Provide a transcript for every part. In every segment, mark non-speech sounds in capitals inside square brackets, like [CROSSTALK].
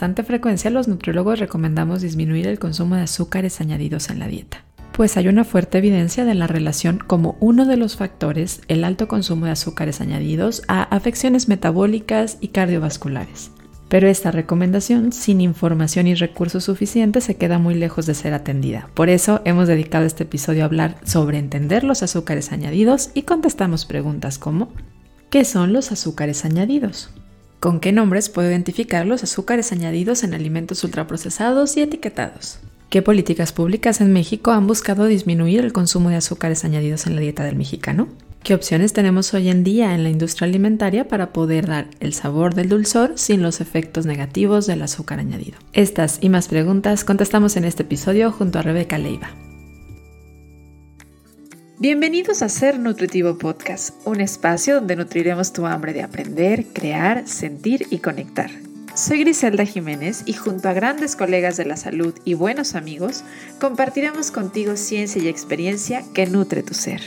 bastante frecuencia los nutriólogos recomendamos disminuir el consumo de azúcares añadidos en la dieta, pues hay una fuerte evidencia de la relación como uno de los factores el alto consumo de azúcares añadidos a afecciones metabólicas y cardiovasculares. Pero esta recomendación, sin información y recursos suficientes, se queda muy lejos de ser atendida. Por eso hemos dedicado este episodio a hablar sobre entender los azúcares añadidos y contestamos preguntas como ¿qué son los azúcares añadidos? ¿Con qué nombres puedo identificar los azúcares añadidos en alimentos ultraprocesados y etiquetados? ¿Qué políticas públicas en México han buscado disminuir el consumo de azúcares añadidos en la dieta del mexicano? ¿Qué opciones tenemos hoy en día en la industria alimentaria para poder dar el sabor del dulzor sin los efectos negativos del azúcar añadido? Estas y más preguntas contestamos en este episodio junto a Rebeca Leiva. Bienvenidos a Ser Nutritivo Podcast, un espacio donde nutriremos tu hambre de aprender, crear, sentir y conectar. Soy Griselda Jiménez y junto a grandes colegas de la salud y buenos amigos, compartiremos contigo ciencia y experiencia que nutre tu ser.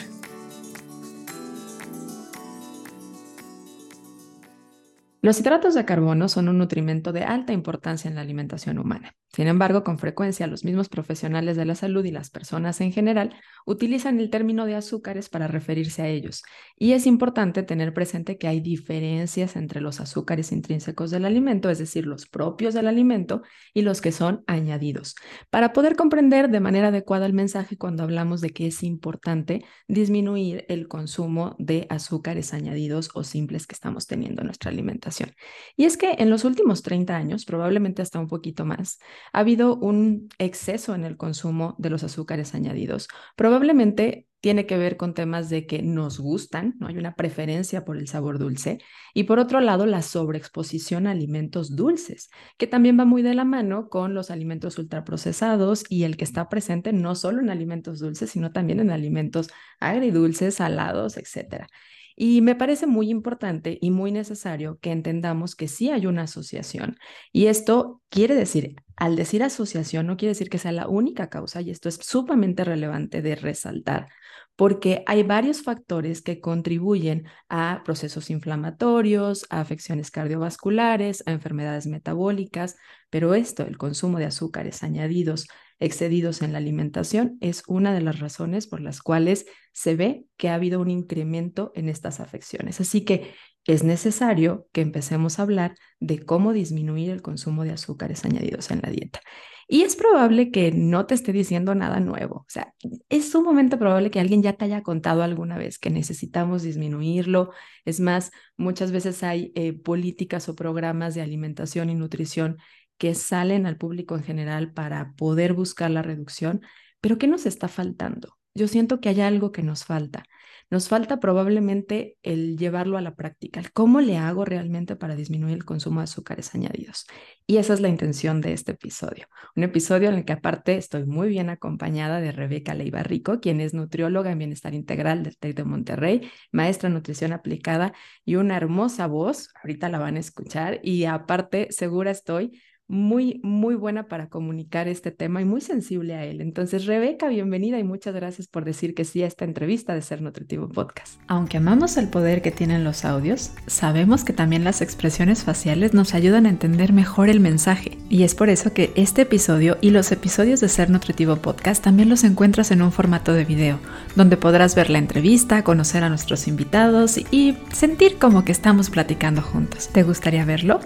Los hidratos de carbono son un nutrimento de alta importancia en la alimentación humana. Sin embargo, con frecuencia los mismos profesionales de la salud y las personas en general utilizan el término de azúcares para referirse a ellos. Y es importante tener presente que hay diferencias entre los azúcares intrínsecos del alimento, es decir, los propios del alimento, y los que son añadidos, para poder comprender de manera adecuada el mensaje cuando hablamos de que es importante disminuir el consumo de azúcares añadidos o simples que estamos teniendo en nuestra alimentación. Y es que en los últimos 30 años, probablemente hasta un poquito más, ha habido un exceso en el consumo de los azúcares añadidos. Probablemente tiene que ver con temas de que nos gustan, ¿no? Hay una preferencia por el sabor dulce. Y por otro lado, la sobreexposición a alimentos dulces, que también va muy de la mano con los alimentos ultraprocesados y el que está presente no solo en alimentos dulces, sino también en alimentos agridulces, salados, etcétera. Y me parece muy importante y muy necesario que entendamos que sí hay una asociación. Y esto quiere decir, al decir asociación, no quiere decir que sea la única causa, y esto es sumamente relevante de resaltar, porque hay varios factores que contribuyen a procesos inflamatorios, a afecciones cardiovasculares, a enfermedades metabólicas, pero esto, el consumo de azúcares añadidos excedidos en la alimentación es una de las razones por las cuales se ve que ha habido un incremento en estas afecciones. Así que es necesario que empecemos a hablar de cómo disminuir el consumo de azúcares añadidos en la dieta. Y es probable que no te esté diciendo nada nuevo. O sea, es sumamente probable que alguien ya te haya contado alguna vez que necesitamos disminuirlo. Es más, muchas veces hay eh, políticas o programas de alimentación y nutrición que salen al público en general para poder buscar la reducción, pero ¿qué nos está faltando? Yo siento que hay algo que nos falta. Nos falta probablemente el llevarlo a la práctica, cómo le hago realmente para disminuir el consumo de azúcares añadidos. Y esa es la intención de este episodio. Un episodio en el que aparte estoy muy bien acompañada de Rebeca Leiva Rico, quien es nutrióloga en bienestar integral del TEC de Monterrey, maestra en nutrición aplicada y una hermosa voz. Ahorita la van a escuchar y aparte segura estoy muy, muy buena para comunicar este tema y muy sensible a él. Entonces, Rebeca, bienvenida y muchas gracias por decir que sí a esta entrevista de Ser Nutritivo Podcast. Aunque amamos el poder que tienen los audios, sabemos que también las expresiones faciales nos ayudan a entender mejor el mensaje. Y es por eso que este episodio y los episodios de Ser Nutritivo Podcast también los encuentras en un formato de video, donde podrás ver la entrevista, conocer a nuestros invitados y sentir como que estamos platicando juntos. ¿Te gustaría verlo?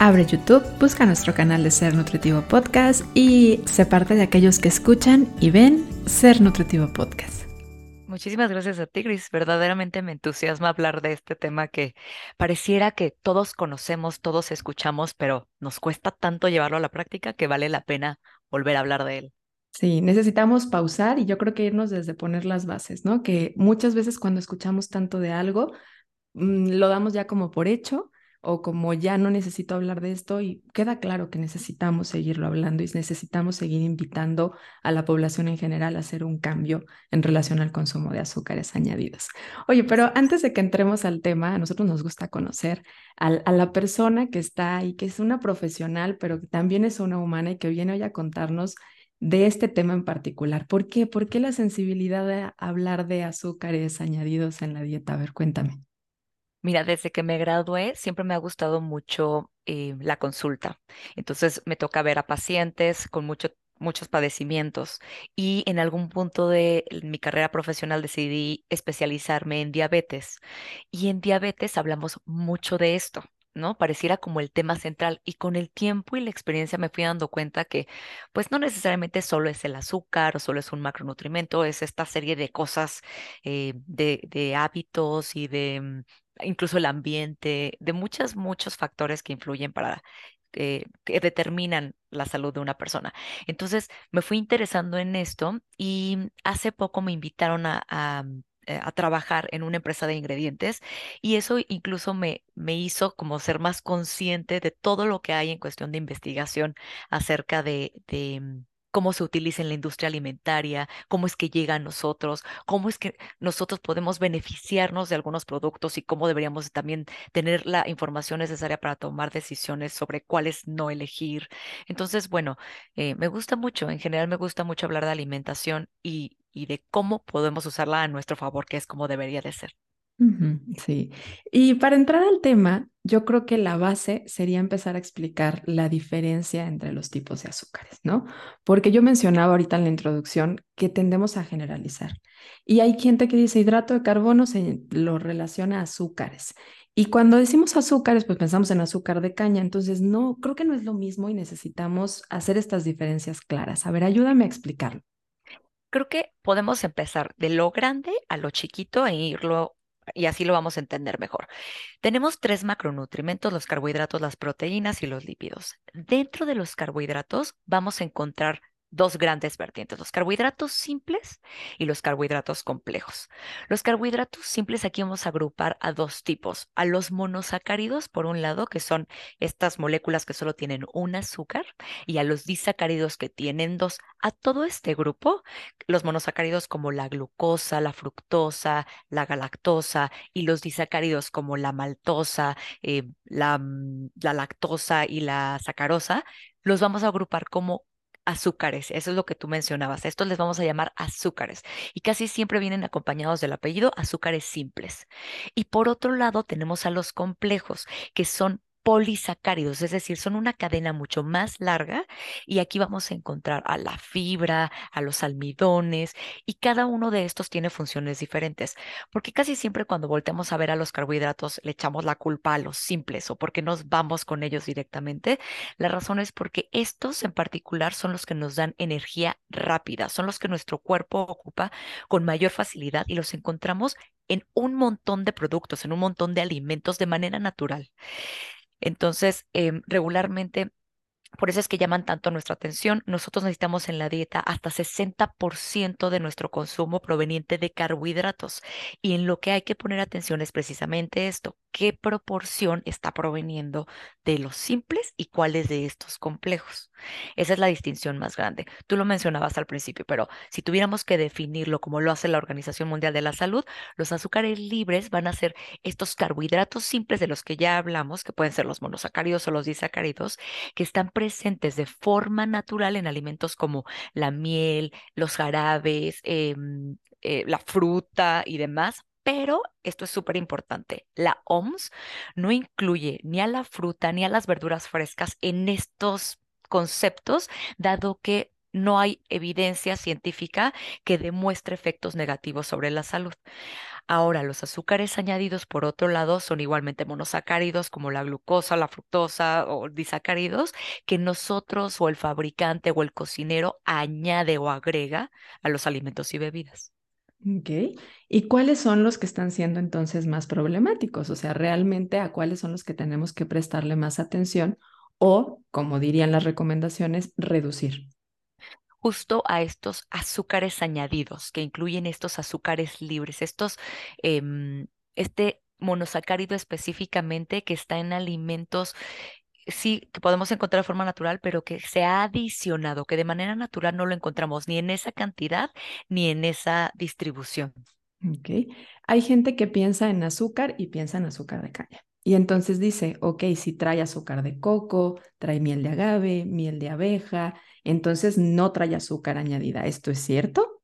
Abre YouTube, busca nuestro canal de Ser Nutritivo Podcast y se parte de aquellos que escuchan y ven Ser Nutritivo Podcast. Muchísimas gracias a ti, Gris. Verdaderamente me entusiasma hablar de este tema que pareciera que todos conocemos, todos escuchamos, pero nos cuesta tanto llevarlo a la práctica que vale la pena volver a hablar de él. Sí, necesitamos pausar y yo creo que irnos desde poner las bases, ¿no? Que muchas veces cuando escuchamos tanto de algo, mm, lo damos ya como por hecho o como ya no necesito hablar de esto y queda claro que necesitamos seguirlo hablando y necesitamos seguir invitando a la población en general a hacer un cambio en relación al consumo de azúcares añadidos. Oye, pero antes de que entremos al tema, a nosotros nos gusta conocer a, la persona que está ahí, que es una profesional, pero que también es una humana y que viene hoy a contarnos de este tema en particular. ¿Por qué? ¿Por qué la sensibilidad de hablar de azúcares añadidos en la dieta? A ver, cuéntame. Mira, desde que me gradué siempre me ha gustado mucho eh, la consulta. Entonces me toca ver a pacientes con mucho, muchos padecimientos y en algún punto de mi carrera profesional decidí especializarme en diabetes. Y en diabetes hablamos mucho de esto. ¿no? Pareciera como el tema central y con el tiempo y la experiencia me fui dando cuenta que pues no necesariamente solo es el azúcar o solo es un macronutrimento, es esta serie de cosas, eh, de, de hábitos y de mm, incluso el ambiente, de muchos, muchos factores que influyen para eh, que determinan la salud de una persona. Entonces me fui interesando en esto y hace poco me invitaron a, a, eh, a trabajar en una empresa de ingredientes y eso incluso me, me hizo como ser más consciente de todo lo que hay en cuestión de investigación acerca de, de mm, cómo se utiliza en la industria alimentaria, cómo es que llega a nosotros, cómo es que nosotros podemos beneficiarnos de algunos productos y cómo deberíamos también tener la información necesaria para tomar decisiones sobre cuáles no elegir. Entonces, bueno, eh, me gusta mucho, en general me gusta mucho hablar de alimentación y, de cómo podemos usarla a nuestro favor, que es como debería de ser. Ujú, Sí, y para entrar al tema, yo creo que la base sería empezar a explicar la diferencia entre los tipos de azúcares, ¿no? Porque yo mencionaba ahorita en la introducción que tendemos a generalizar. Y hay gente que dice hidrato de carbono se lo relaciona a azúcares. Y cuando decimos azúcares, pues pensamos en azúcar de caña. Entonces, no, creo que no es lo mismo y necesitamos hacer estas diferencias claras. A ver, ayúdame a explicarlo. Creo que podemos empezar de lo grande a lo chiquito e irlo y así lo vamos a entender mejor. Tenemos tres macronutrientes, los carbohidratos, las proteínas y los lípidos. Dentro de los carbohidratos vamos a encontrar dos grandes vertientes, los carbohidratos simples y los carbohidratos complejos. Los carbohidratos simples aquí vamos a agrupar a dos tipos, a los monosacáridos por un lado, que son estas moléculas que solo tienen un azúcar, y a los disacáridos que tienen dos. A todo este grupo, los monosacáridos como la glucosa, la fructosa, la galactosa y los disacáridos como la maltosa, eh, la, mm, la lactosa y la sacarosa, los vamos a agrupar como azúcares, eso es lo que tú mencionabas. Estos les vamos a llamar azúcares y casi siempre vienen acompañados del apellido azúcares simples. Y por otro lado tenemos a los complejos, que son polisacáridos, es decir, son una cadena mucho más larga y aquí vamos a encontrar a la fibra, a los almidones y cada uno de estos tiene funciones diferentes, porque casi siempre cuando volteamos a ver a los carbohidratos le echamos la culpa a los simples o porque nos vamos con ellos directamente. La razón es porque estos en particular son los que nos dan energía rápida, son los que nuestro cuerpo ocupa con mayor facilidad y los encontramos en un montón de productos, en un montón de alimentos de manera natural. Entonces, em, regularmente por eso es que llaman tanto nuestra atención. Nosotros necesitamos en la dieta hasta 60% de nuestro consumo proveniente de carbohidratos. Y en lo que hay que poner atención es precisamente esto. ¿Qué proporción está proveniendo de los simples y cuáles de estos complejos? Esa es la distinción más grande. Tú lo mencionabas al principio, pero si tuviéramos que definirlo como lo hace la Organización Mundial de la Salud, los azúcares libres van a ser estos carbohidratos simples de los que ya hablamos, que pueden ser los monosacáridos o los disacáridos, que están presentes de forma natural en alimentos como la miel, los jarabes, em, eh, la fruta y demás. Pero esto es súper importante. La OMS no incluye ni a la fruta ni a las verduras frescas en estos conceptos, dado que no hay evidencia científica que demuestre efectos negativos sobre la salud. Ahora, los azúcares añadidos, por otro lado, son igualmente monosacáridos como la glucosa, la fructosa o disacáridos que nosotros o el fabricante o el cocinero añade o agrega a los alimentos y bebidas. Ok. ¿Y cuáles son los que están siendo entonces más problemáticos? O sea, realmente a cuáles son los que tenemos que prestarle más atención o, como dirían las recomendaciones, reducir justo a estos azúcares añadidos, que incluyen estos azúcares libres, estos, em, este monosacárido específicamente que está en alimentos, sí, que podemos encontrar de forma natural, pero que se ha adicionado, que de manera natural no lo encontramos ni en esa cantidad ni en esa distribución. Ok. Hay gente que piensa en azúcar y piensa en azúcar de caña. Y entonces dice, ok, si trae azúcar de coco, trae miel de agave, miel de abeja, entonces no trae azúcar añadida. ¿Esto es cierto?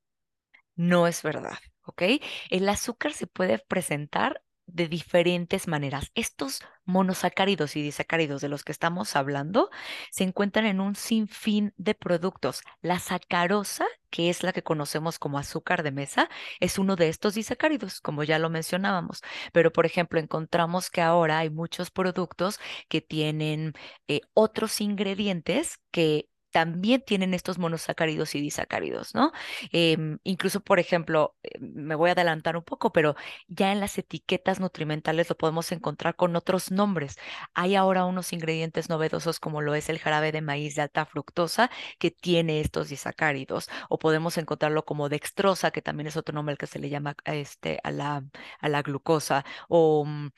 No es verdad, ¿ok? El azúcar se puede presentar de diferentes maneras. Estos monosacáridos y disacáridos de los que estamos hablando se encuentran en un sinfín de productos. La sacarosa, que es la que conocemos como azúcar de mesa, es uno de estos disacáridos, como ya lo mencionábamos. Pero, por ejemplo, encontramos que ahora hay muchos productos que tienen eh, otros ingredientes que también tienen estos monosacáridos y disacáridos, ¿no? Em, incluso, por ejemplo, eh, me voy a adelantar un poco, pero ya en las etiquetas nutrimentales lo podemos encontrar con otros nombres. Hay ahora unos ingredientes novedosos como lo es el jarabe de maíz de alta fructosa que tiene estos disacáridos, o podemos encontrarlo como dextrosa, que también es otro nombre que se le llama este, a, la, a la glucosa, o mm,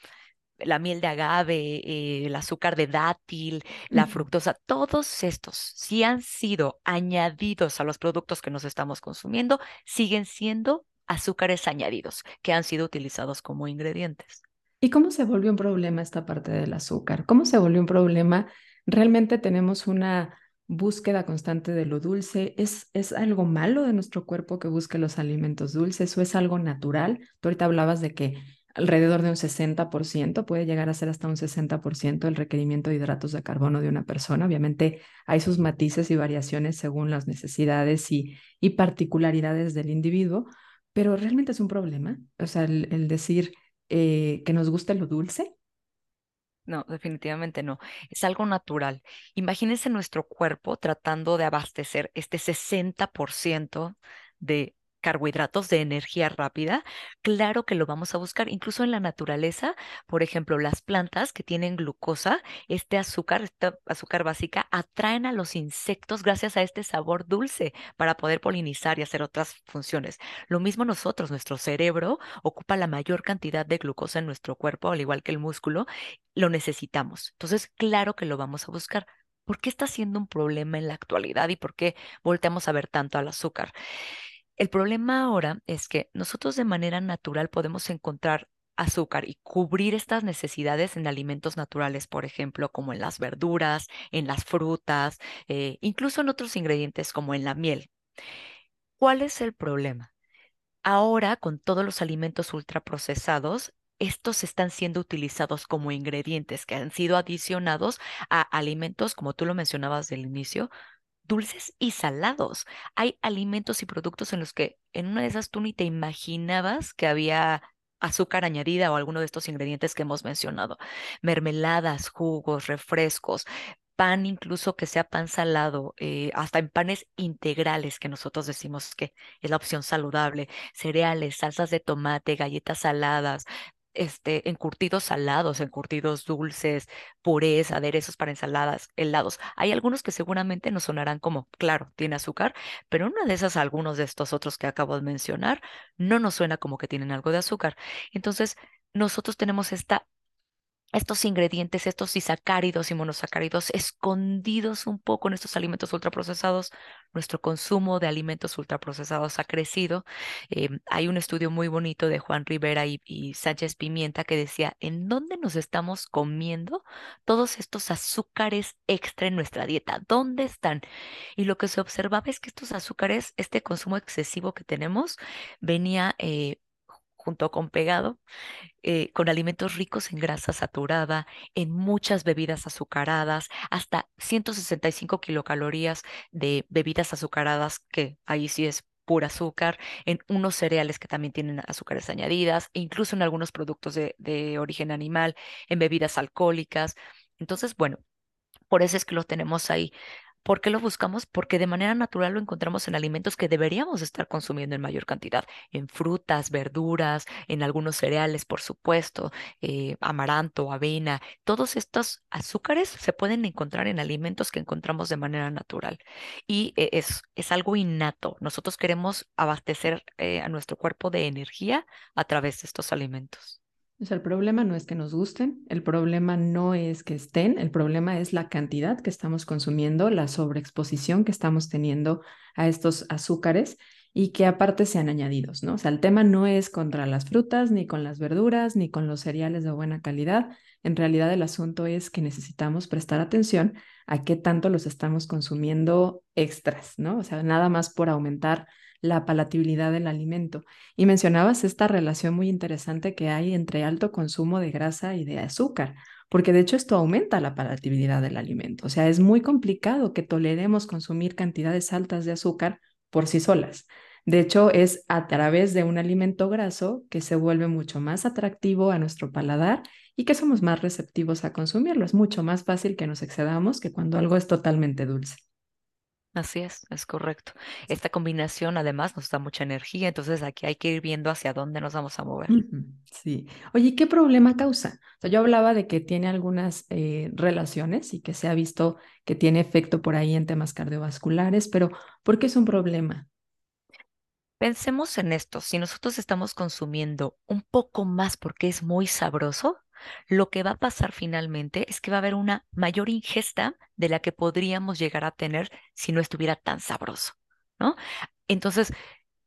la miel de agave, eh, el azúcar de dátil, la fructosa, todos estos, si han sido añadidos a los productos que nos estamos consumiendo, siguen siendo azúcares añadidos que han sido utilizados como ingredientes. ¿Y cómo se volvió un problema esta parte del azúcar? ¿Cómo se volvió un problema? ¿Realmente tenemos una búsqueda constante de lo dulce? ¿Es, ¿Es algo malo de nuestro cuerpo que busque los alimentos dulces o es algo natural? Tú ahorita hablabas de que alrededor de un 60%, puede llegar a ser hasta un 60% el requerimiento de hidratos de carbono de una persona. Obviamente hay sus matices y variaciones según las necesidades y, particularidades del individuo, pero realmente es un problema. O sea, el, decir eh, que nos guste lo dulce. No, definitivamente no. Es algo natural. Imagínense nuestro cuerpo tratando de abastecer este 60% de carbohidratos de energía rápida, claro que lo vamos a buscar. Incluso en la naturaleza, por ejemplo, las plantas que tienen glucosa, este azúcar, esta azúcar básica, atraen a los insectos gracias a este sabor dulce para poder polinizar y hacer otras funciones. Lo mismo nosotros, nuestro cerebro ocupa la mayor cantidad de glucosa en nuestro cuerpo, al igual que el músculo, lo necesitamos. Entonces, claro que lo vamos a buscar. ¿Por qué está siendo un problema en la actualidad y por qué volteamos a ver tanto al azúcar? El problema ahora es que nosotros de manera natural podemos encontrar azúcar y cubrir estas necesidades en alimentos naturales, por ejemplo, como en las verduras, en las frutas, eh, incluso en otros ingredientes como en la miel. ¿Cuál es el problema? Ahora, con todos los alimentos ultraprocesados, estos están siendo utilizados como ingredientes que han sido adicionados a alimentos, como tú lo mencionabas del inicio, dulces y salados. Hay alimentos y productos en los que en una de esas tú ni te imaginabas que había azúcar añadida o alguno de estos ingredientes que hemos mencionado. Mermeladas, jugos, refrescos, pan incluso que sea pan salado, eh, hasta en panes integrales que nosotros decimos que es la opción saludable, cereales, salsas de tomate, galletas saladas, este, encurtidos salados, encurtidos dulces, purés, aderezos para ensaladas, helados. Hay algunos que seguramente nos sonarán como, claro, tiene azúcar, pero una de esas, algunos de estos otros que acabo de mencionar, no nos suena como que tienen algo de azúcar. Entonces, nosotros tenemos esta estos ingredientes, estos isacáridos y monosacáridos escondidos un poco en estos alimentos ultraprocesados. Nuestro consumo de alimentos ultraprocesados ha crecido. Em, hay un estudio muy bonito de Juan Rivera y, y, Sánchez Pimienta que decía, ¿en dónde nos estamos comiendo todos estos azúcares extra en nuestra dieta? ¿Dónde están? Y lo que se observaba es que estos azúcares, este consumo excesivo que tenemos, venía... Eh, junto con pegado, eh, con alimentos ricos en grasa saturada, en muchas bebidas azucaradas, hasta 165 kilocalorías de bebidas azucaradas, que ahí sí es pura azúcar, en unos cereales que también tienen azúcares añadidas, e incluso en algunos productos de, de origen animal, en bebidas alcohólicas. Entonces, bueno, por eso es que lo tenemos ahí. ¿Por qué lo buscamos? Porque de manera natural lo encontramos en alimentos que deberíamos estar consumiendo en mayor cantidad, en frutas, verduras, en algunos cereales, por supuesto, eh, amaranto, avena. Todos estos azúcares se pueden encontrar en alimentos que encontramos de manera natural y eh, es, es algo innato. Nosotros queremos abastecer eh, a nuestro cuerpo de energía a través de estos alimentos. O sea, el problema no es que nos gusten, el problema no es que estén, el problema es la cantidad que estamos consumiendo, la sobreexposición que estamos teniendo a estos azúcares y que aparte sean añadidos, ¿no? O sea, el tema no es contra las frutas, ni con las verduras, ni con los cereales de buena calidad. En realidad el asunto es que necesitamos prestar atención a qué tanto los estamos consumiendo extras, ¿no? O sea, nada más por aumentar la palatabilidad del alimento. Y mencionabas esta relación muy interesante que hay entre alto consumo de grasa y de azúcar, porque de hecho esto aumenta la palatabilidad del alimento. O sea, es muy complicado que toleremos consumir cantidades altas de azúcar por sí solas. De hecho, es a través de un alimento graso que se vuelve mucho más atractivo a nuestro paladar y que somos más receptivos a consumirlo. Es mucho más fácil que nos excedamos que cuando algo es totalmente dulce. Así es, es correcto. Esta combinación además nos da mucha energía, entonces aquí hay que ir viendo hacia dónde nos vamos a mover. Sí. Oye, ¿qué problema causa? O sea, yo hablaba de que tiene algunas eh, relaciones y que se ha visto que tiene efecto por ahí en temas cardiovasculares, pero ¿por qué es un problema? Pensemos en esto, si nosotros estamos consumiendo un poco más porque es muy sabroso, lo que va a pasar finalmente es que va a haber una mayor ingesta de la que podríamos llegar a tener si no estuviera tan sabroso, ¿no? Entonces,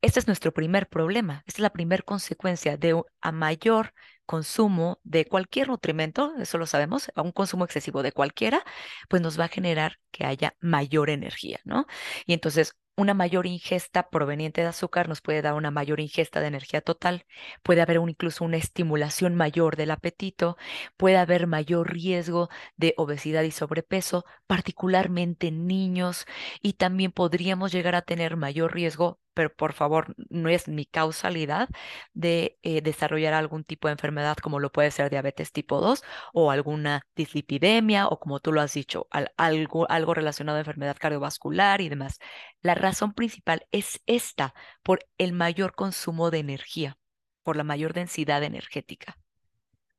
este es nuestro primer problema, esta es la primera consecuencia de a mayor consumo de cualquier nutrimento, eso lo sabemos, a un consumo excesivo de cualquiera, pues nos va a generar que haya mayor energía, ¿no? Y entonces una mayor ingesta proveniente de azúcar nos puede dar una mayor ingesta de energía total, puede haber incluso una estimulación mayor del apetito, puede haber mayor riesgo de obesidad y sobrepeso, particularmente en niños, y también podríamos llegar a tener mayor riesgo pero por favor, no es mi causalidad de eh, desarrollar algún tipo de enfermedad como lo puede ser diabetes tipo 2 o alguna dislipidemia o como tú lo has dicho, algo, algo relacionado a enfermedad cardiovascular y demás. La razón principal es esta, por el mayor consumo de energía, por la mayor densidad energética.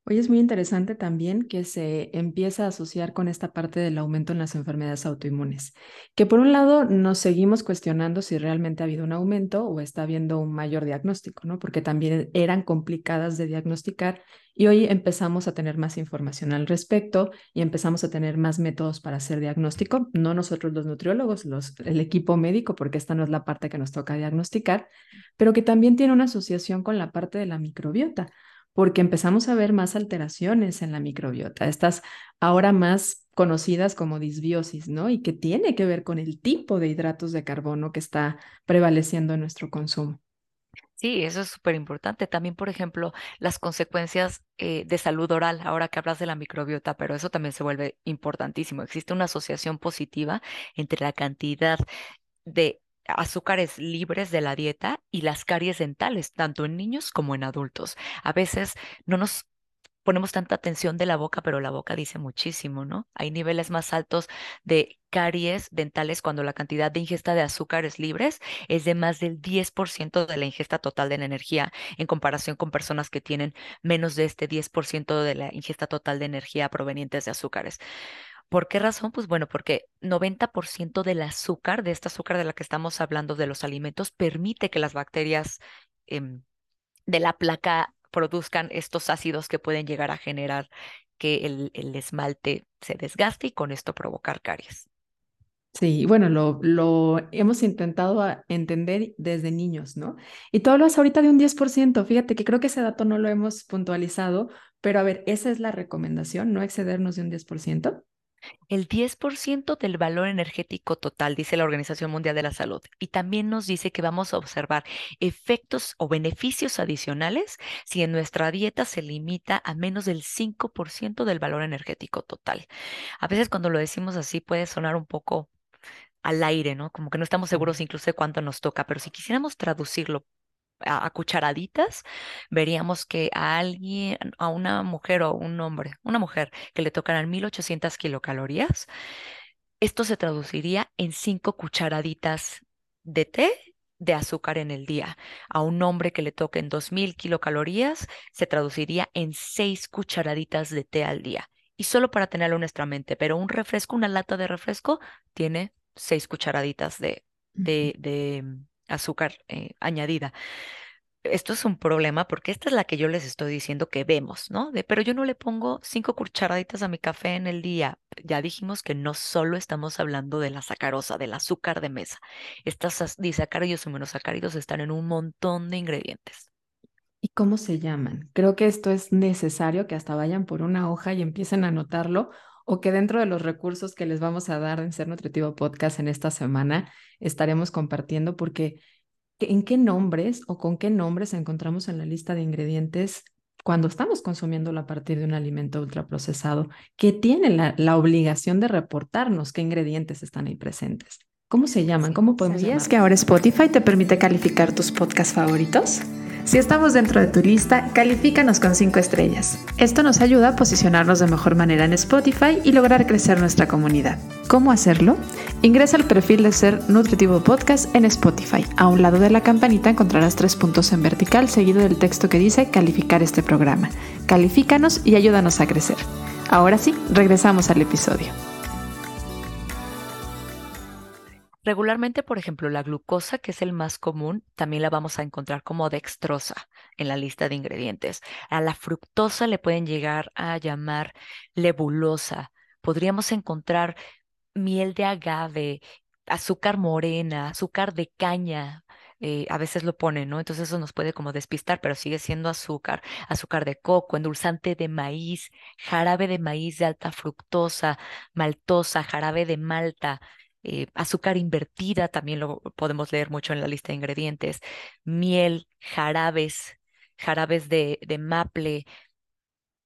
Hoy es muy interesante también que se empieza a asociar con esta parte del aumento en las enfermedades autoinmunes, que por un lado nos seguimos cuestionando si realmente ha habido un aumento o está habiendo un mayor diagnóstico, ¿no? Porque también eran complicadas de diagnosticar y hoy empezamos a tener más información al respecto y empezamos a tener más métodos para hacer diagnóstico, no nosotros los nutriólogos, los, el equipo médico, porque esta no es la parte que nos toca diagnosticar, pero que también tiene una asociación con la parte de la microbiota porque empezamos a ver más alteraciones en la microbiota, estas ahora más conocidas como disbiosis, ¿no? Y que tiene que ver con el tipo de hidratos de carbono que está prevaleciendo en nuestro consumo. Sí, eso es súper importante. También, por ejemplo, las consecuencias eh, de salud oral, ahora que hablas de la microbiota, pero eso también se vuelve importantísimo. Existe una asociación positiva entre la cantidad de azúcares libres de la dieta y las caries dentales, tanto en niños como en adultos. A veces no nos ponemos tanta atención de la boca, pero la boca dice muchísimo, ¿no? Hay niveles más altos de caries dentales cuando la cantidad de ingesta de azúcares libres es de más del 10% de la ingesta total de la energía en comparación con personas que tienen menos de este 10% de la ingesta total de energía provenientes de azúcares. ¿Por qué razón? Pues bueno, porque 90% del azúcar, de esta azúcar de la que estamos hablando de los alimentos, permite que las bacterias em, de la placa produzcan estos ácidos que pueden llegar a generar que el, esmalte se desgaste y con esto provocar caries. Sí, bueno, lo, lo hemos intentado entender desde niños, ¿no? Y tú hablas ahorita de un 10%, fíjate que creo que ese dato no lo hemos puntualizado, pero a ver, esa es la recomendación, no excedernos de un 10%. El 10% del valor energético total, dice la Organización Mundial de la Salud, y también nos dice que vamos a observar efectos o beneficios adicionales si en nuestra dieta se limita a menos del 5% del valor energético total. A veces cuando lo decimos así puede sonar un poco al aire, ¿no? Como que no estamos seguros incluso de cuánto nos toca, pero si quisiéramos traducirlo a, cucharaditas, veríamos que a alguien, a una mujer o un hombre, una mujer que le tocaran 1800 kilocalorías, esto se traduciría en cinco cucharaditas de té de azúcar en el día. A un hombre que le toquen 2000 kilocalorías, se traduciría en seis cucharaditas de té al día. Y solo para tenerlo en nuestra mente, pero un refresco, una lata de refresco, tiene seis cucharaditas de, de, de azúcar eh, añadida. Esto es un problema porque esta es la que yo les estoy diciendo que vemos, ¿no? Pero yo no le pongo cinco cucharaditas a mi café en el día. Ya dijimos que no solo estamos hablando de la sacarosa, del azúcar de mesa. Estas disacáridos y monosacáridos están en un montón de ingredientes. ¿Y cómo se llaman? Creo que esto es necesario que hasta vayan por una hoja y empiecen a anotarlo o que dentro de los recursos que les vamos a dar en Ser Nutritivo Podcast en esta semana estaremos compartiendo porque en qué nombres o con qué nombres encontramos en la lista de ingredientes cuando estamos consumiéndolo a partir de un alimento ultraprocesado, que tiene la, la obligación de reportarnos qué ingredientes están ahí presentes. ¿Cómo se llaman? ¿Cómo podemos ¿Sabías que ahora Spotify te permite calificar tus podcasts favoritos? Si estamos dentro de tu lista, califícanos con 5 estrellas. Esto nos ayuda a posicionarnos de mejor manera en Spotify y lograr crecer nuestra comunidad. ¿Cómo hacerlo? Ingresa al perfil de Ser Nutritivo Podcast en Spotify. A un lado de la campanita encontrarás tres puntos en vertical seguido del texto que dice calificar este programa. Califícanos y ayúdanos a crecer. Ahora sí, regresamos al episodio. Regularmente, por ejemplo, la glucosa, que es el más común, también la vamos a encontrar como dextrosa en la lista de ingredientes. A la fructosa le pueden llegar a llamar lebulosa. Podríamos encontrar miel de agave, azúcar morena, azúcar de caña, eh, a veces lo ponen, ¿no? Entonces eso nos puede como despistar, pero sigue siendo azúcar, azúcar de coco, endulzante de maíz, jarabe de maíz de alta fructosa, maltosa, jarabe de malta, eh, azúcar invertida, también lo podemos leer mucho en la lista de ingredientes, miel, jarabes, jarabes de, de maple,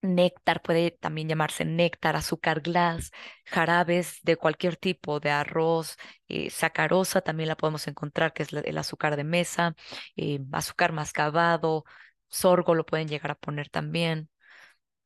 néctar, puede también llamarse néctar, azúcar glass, jarabes de cualquier tipo, de arroz, eh, sacarosa también la podemos encontrar, que es el azúcar de mesa, eh, azúcar mascabado, sorgo lo pueden llegar a poner también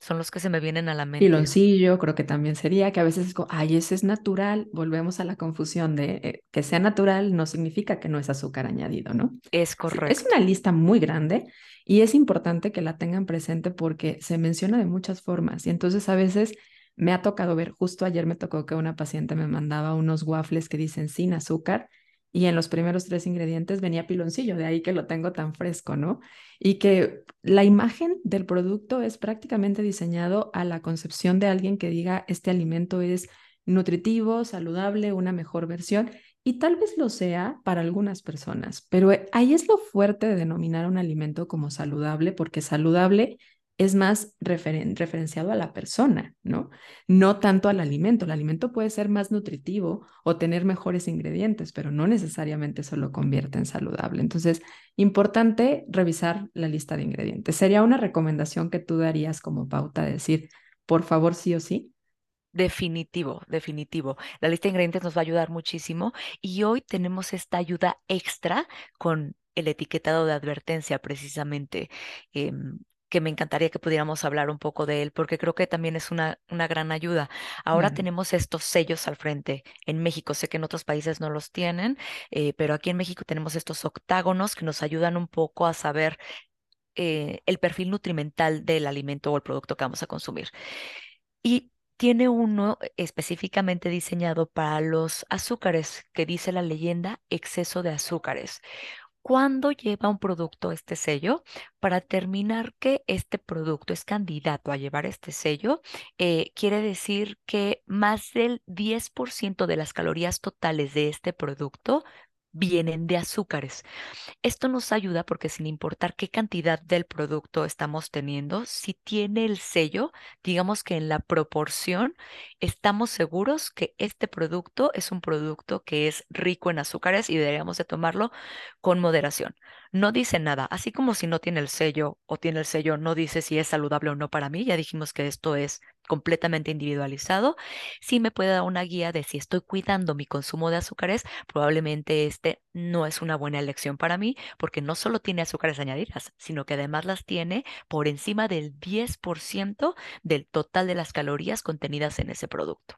son los que se me vienen a la mente. Piloncillo, creo que también sería, que a veces es como, ay, ese es natural, volvemos a la confusión de eh, que sea natural no significa que no es azúcar añadido, ¿no? Es correcto. Es una lista muy grande y es importante que la tengan presente porque se menciona de muchas formas y entonces a veces me ha tocado ver, justo ayer me tocó que una paciente me mandaba unos waffles que dicen sin azúcar y en los primeros tres ingredientes venía piloncillo, de ahí que lo tengo tan fresco, ¿no? Y que la imagen del producto es prácticamente diseñado a la concepción de alguien que diga, este alimento es nutritivo, saludable, una mejor versión, y tal vez lo sea para algunas personas, pero eh, ahí es lo fuerte de denominar un alimento como saludable, porque saludable es más referenciado a la persona, ¿no? No tanto al alimento. El alimento puede ser más nutritivo o tener mejores ingredientes, pero no necesariamente eso lo convierte en saludable. Entonces, importante revisar la lista de ingredientes. ¿Sería una recomendación que tú darías como pauta de decir, por favor, sí o sí? Definitivo, definitivo. La lista de ingredientes nos va a ayudar muchísimo y hoy tenemos esta ayuda extra con el etiquetado de advertencia precisamente. Em, que me encantaría que pudiéramos hablar un poco de él, porque creo que también es una, una gran ayuda. Ahora tenemos estos sellos al frente. En México, sé que en otros países no los tienen, eh, pero aquí en México tenemos estos octágonos que nos ayudan un poco a saber eh, el perfil nutrimental del alimento o el producto que vamos a consumir. Y tiene uno específicamente diseñado para los azúcares, que dice la leyenda exceso de azúcares. ¿Cuándo lleva un producto este sello? Para determinar que este producto es candidato a llevar este sello, eh, quiere decir que más del 10% de las calorías totales de este producto vienen de azúcares. Esto nos ayuda porque sin importar qué cantidad del producto estamos teniendo, si tiene el sello, digamos que en la proporción, estamos seguros que este producto es un producto que es rico en azúcares y deberíamos de tomarlo con moderación. No dice nada, así como si no tiene el sello o tiene el sello, no dice si es saludable o no para mí. Ya dijimos que esto es completamente individualizado, sí me puede dar una guía de si estoy cuidando mi consumo de azúcares, probablemente este no es una buena elección para mí porque no solo tiene azúcares añadidas, sino que además las tiene por encima del 10% del total de las calorías contenidas en ese producto.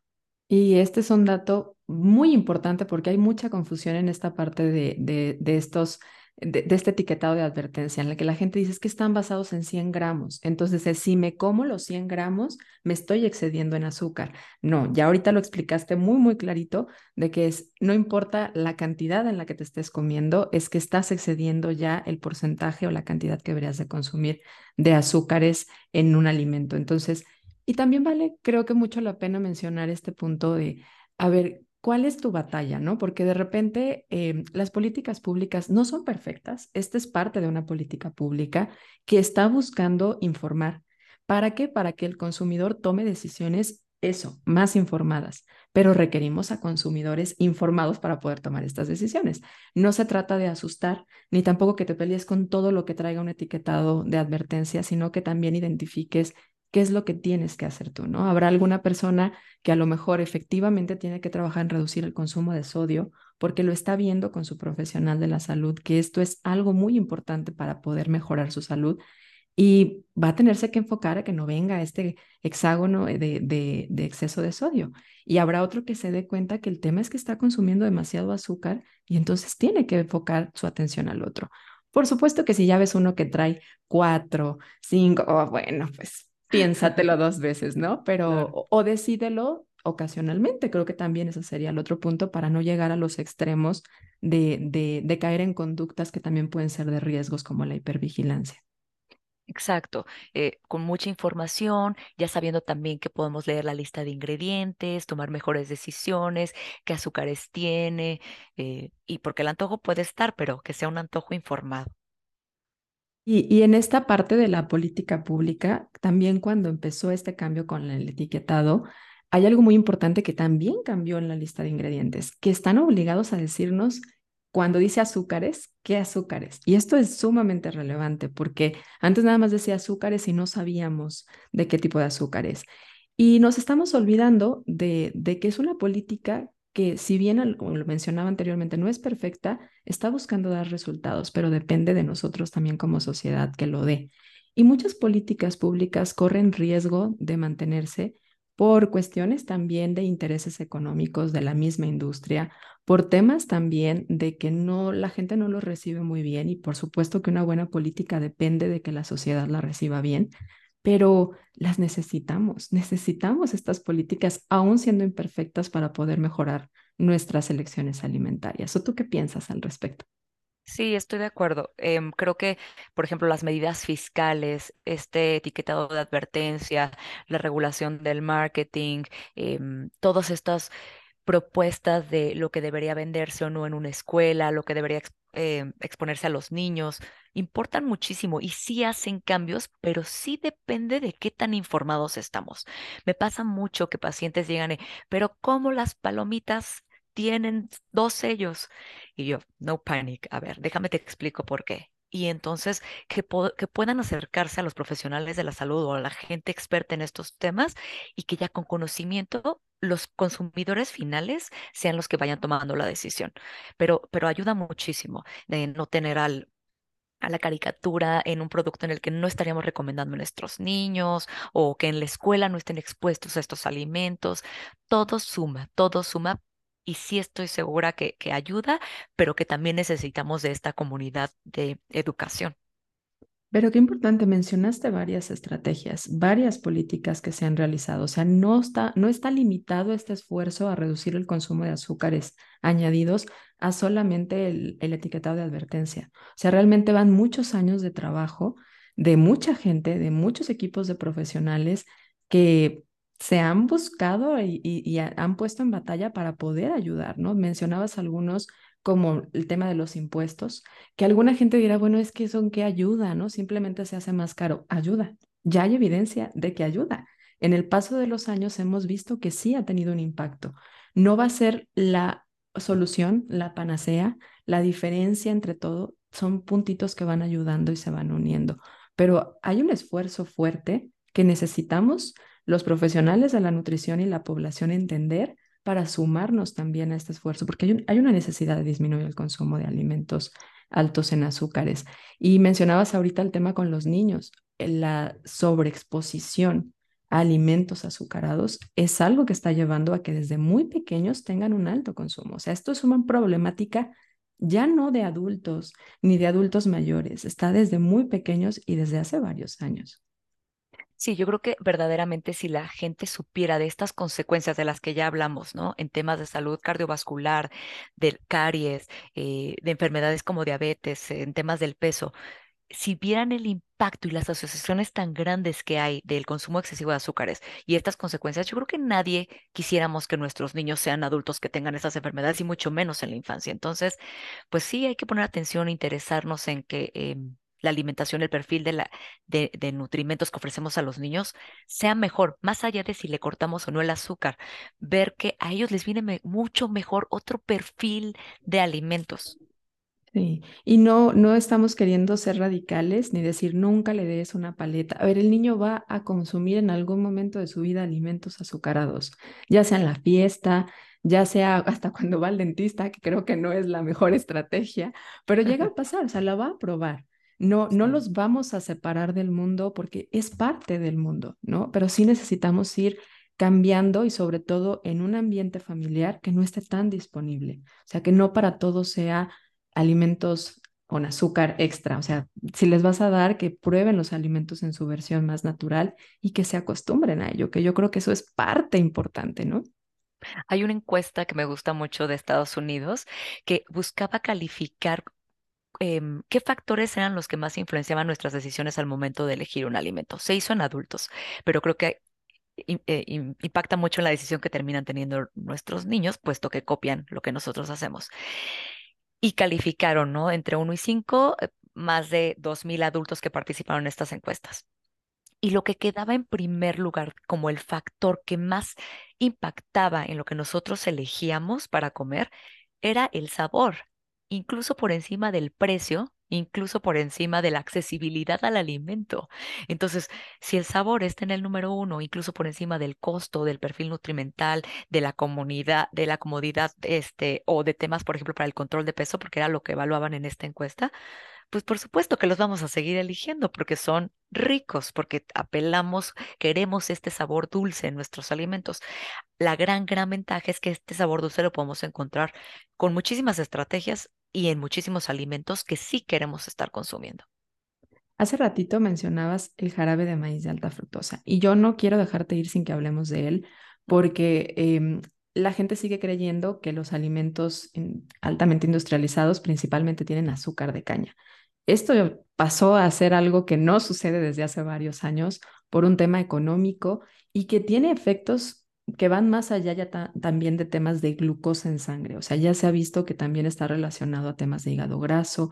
Y este es un dato muy importante porque hay mucha confusión en esta parte de, de, de estos de, este etiquetado de advertencia en la que la gente dice es que están basados en 100 gramos. Entonces, si me como los 100 gramos, me estoy excediendo en azúcar. No, ya ahorita lo explicaste muy, muy clarito de que es, no importa la cantidad en la que te estés comiendo, es que estás excediendo ya el porcentaje o la cantidad que deberías de consumir de azúcares en un alimento. Entonces, y también vale, creo que mucho la pena mencionar este punto de, a ver, ¿Cuál es tu batalla? ¿no? Porque de repente em, las políticas públicas no son perfectas. Esta es parte de una política pública que está buscando informar. ¿Para qué? Para que el consumidor tome decisiones eso, más informadas, pero requerimos a consumidores informados para poder tomar estas decisiones. No se trata de asustar, ni tampoco que te pelees con todo lo que traiga un etiquetado de advertencia, sino que también identifiques qué es lo que tienes que hacer tú, ¿no? Habrá alguna persona que a lo mejor efectivamente tiene que trabajar en reducir el consumo de sodio porque lo está viendo con su profesional de la salud, que esto es algo muy importante para poder mejorar su salud y va a tenerse que enfocar a que no venga este hexágono de, exceso de sodio. Y habrá otro que se dé cuenta que el tema es que está consumiendo demasiado azúcar y entonces tiene que enfocar su atención al otro. Por supuesto que si ya ves uno que trae cuatro, cinco, oh, bueno, pues piénsatelo [LAUGHS] dos veces, ¿no? Pero claro. o, o decídelo ocasionalmente. Creo que también ese sería el otro punto para no llegar a los extremos de, de, de caer en conductas que también pueden ser de riesgos como la hipervigilancia. Exacto, eh, con mucha información, ya sabiendo también que podemos leer la lista de ingredientes, tomar mejores decisiones, qué azúcares tiene, eh, y porque el antojo puede estar, pero que sea un antojo informado. Y, en esta parte de la política pública, también cuando empezó este cambio con el etiquetado, hay algo muy importante que también cambió en la lista de ingredientes, que están obligados a decirnos cuando dice azúcares, ¿qué azúcares? Y esto es sumamente relevante porque antes nada más decía azúcares y no sabíamos de qué tipo de azúcares. Y nos estamos olvidando de, de que es una política que, si bien, como lo mencionaba anteriormente, no es perfecta, está buscando dar resultados, pero depende de nosotros también como sociedad que lo dé. Y muchas políticas públicas corren riesgo de mantenerse por cuestiones también de intereses económicos de la misma industria, por temas también de que no la gente no lo recibe muy bien y por supuesto que una buena política depende de que la sociedad la reciba bien, pero las necesitamos, necesitamos estas políticas aún siendo imperfectas para poder mejorar nuestras elecciones alimentarias. ¿O tú qué piensas al respecto? Sí, estoy de acuerdo. Eh, creo que, por ejemplo, las medidas fiscales, este etiquetado de advertencia, la regulación del marketing, eh, todas estas propuestas de lo que debería venderse o no en una escuela, lo que debería eh, exponerse a los niños, importan muchísimo y sí hacen cambios, pero sí depende de qué tan informados estamos. Me pasa mucho que pacientes llegan, pero ¿cómo las palomitas tienen dos sellos. Y yo, no panic, a ver, déjame te explico por qué. Y entonces que, que, puedan acercarse a los profesionales de la salud o a la gente experta en estos temas y que ya con conocimiento los consumidores finales sean los que vayan tomando la decisión. Pero, pero ayuda muchísimo no tener al a la caricatura en un producto en el que no estaríamos recomendando a nuestros niños o que en la escuela no estén expuestos a estos alimentos. Todo suma, todo suma y sí estoy segura que, que ayuda, pero que también necesitamos de esta comunidad de educación. Pero qué importante, mencionaste varias estrategias, varias políticas que se han realizado. O sea, no está, no está limitado este esfuerzo a reducir el consumo de azúcares añadidos a solamente el, el etiquetado de advertencia. O sea, realmente van muchos años de trabajo de mucha gente, de muchos equipos de profesionales que se han buscado y, han puesto en batalla para poder ayudar, ¿no? Mencionabas algunos como el tema de los impuestos, que alguna gente dirá, bueno, es que son que ayuda, ¿no? Simplemente se hace más caro. Ayuda. Ya hay evidencia de que ayuda. En el paso de los años hemos visto que sí ha tenido un impacto. No va a ser la solución, la panacea, la diferencia entre todo, son puntitos que van ayudando y se van uniendo, pero hay un esfuerzo fuerte que necesitamos los profesionales de la nutrición y la población entender para sumarnos también a este esfuerzo, porque hay, un, hay, una necesidad de disminuir el consumo de alimentos altos en azúcares. Y mencionabas ahorita el tema con los niños, la sobreexposición a alimentos azucarados es algo que está llevando a que desde muy pequeños tengan un alto consumo. O sea, esto es una problemática ya no de adultos ni de adultos mayores, está desde muy pequeños y desde hace varios años. Sí, yo creo que verdaderamente si la gente supiera de estas consecuencias de las que ya hablamos, ¿no? En temas de salud cardiovascular, del caries, eh, de enfermedades como diabetes, en temas del peso, si vieran el impacto y las asociaciones tan grandes que hay del consumo excesivo de azúcares y estas consecuencias, yo creo que nadie quisiéramos que nuestros niños sean adultos que tengan esas enfermedades y mucho menos en la infancia. Entonces, pues sí, hay que poner atención, interesarnos en que... Eh, la alimentación, el perfil de, la, de, de, nutrimentos que ofrecemos a los niños sea mejor, más allá de si le cortamos o no el azúcar, ver que a ellos les viene me mucho mejor otro perfil de alimentos. Sí, y no, no estamos queriendo ser radicales ni decir nunca le des una paleta. A ver, el niño va a consumir en algún momento de su vida alimentos azucarados, ya sea en la fiesta, ya sea hasta cuando va al dentista, que creo que no es la mejor estrategia, pero llega a [LAUGHS] pasar, o sea, la va a probar. No, no los vamos a separar del mundo porque es parte del mundo, ¿no? Pero sí necesitamos ir cambiando y sobre todo en un ambiente familiar que no esté tan disponible. O sea, que no para todos sea alimentos con azúcar extra. O sea, si les vas a dar, que prueben los alimentos en su versión más natural y que se acostumbren a ello, que yo creo que eso es parte importante, ¿no? Hay una encuesta que me gusta mucho de Estados Unidos que buscaba calificar em, qué factores eran los que más influenciaban nuestras decisiones al momento de elegir un alimento. Se hizo en adultos, pero creo que eh, impacta mucho en la decisión que terminan teniendo nuestros niños, puesto que copian lo que nosotros hacemos y calificaron, ¿no? Entre 1 y 5, eh, más de 2.000 adultos que participaron en estas encuestas. Y lo que quedaba en primer lugar como el factor que más impactaba en lo que nosotros elegíamos para comer era el sabor, incluso por encima del precio incluso por encima de la accesibilidad al alimento. Entonces, si el sabor está en el número uno, incluso por encima del costo, del perfil nutrimental, de la comunidad, de la comodidad, este, o de temas, por ejemplo, para el control de peso, porque era lo que evaluaban en esta encuesta, pues por supuesto que los vamos a seguir eligiendo porque son ricos, porque apelamos, queremos este sabor dulce en nuestros alimentos. La gran, gran ventaja es que este sabor dulce lo podemos encontrar con muchísimas estrategias y en muchísimos alimentos que sí queremos estar consumiendo. Hace ratito mencionabas el jarabe de maíz de alta fructosa y yo no quiero dejarte ir sin que hablemos de él porque em, la gente sigue creyendo que los alimentos altamente industrializados principalmente tienen azúcar de caña. Esto pasó a ser algo que no sucede desde hace varios años por un tema económico y que tiene efectos que van más allá ya también de temas de glucosa en sangre. O sea, ya se ha visto que también está relacionado a temas de hígado graso.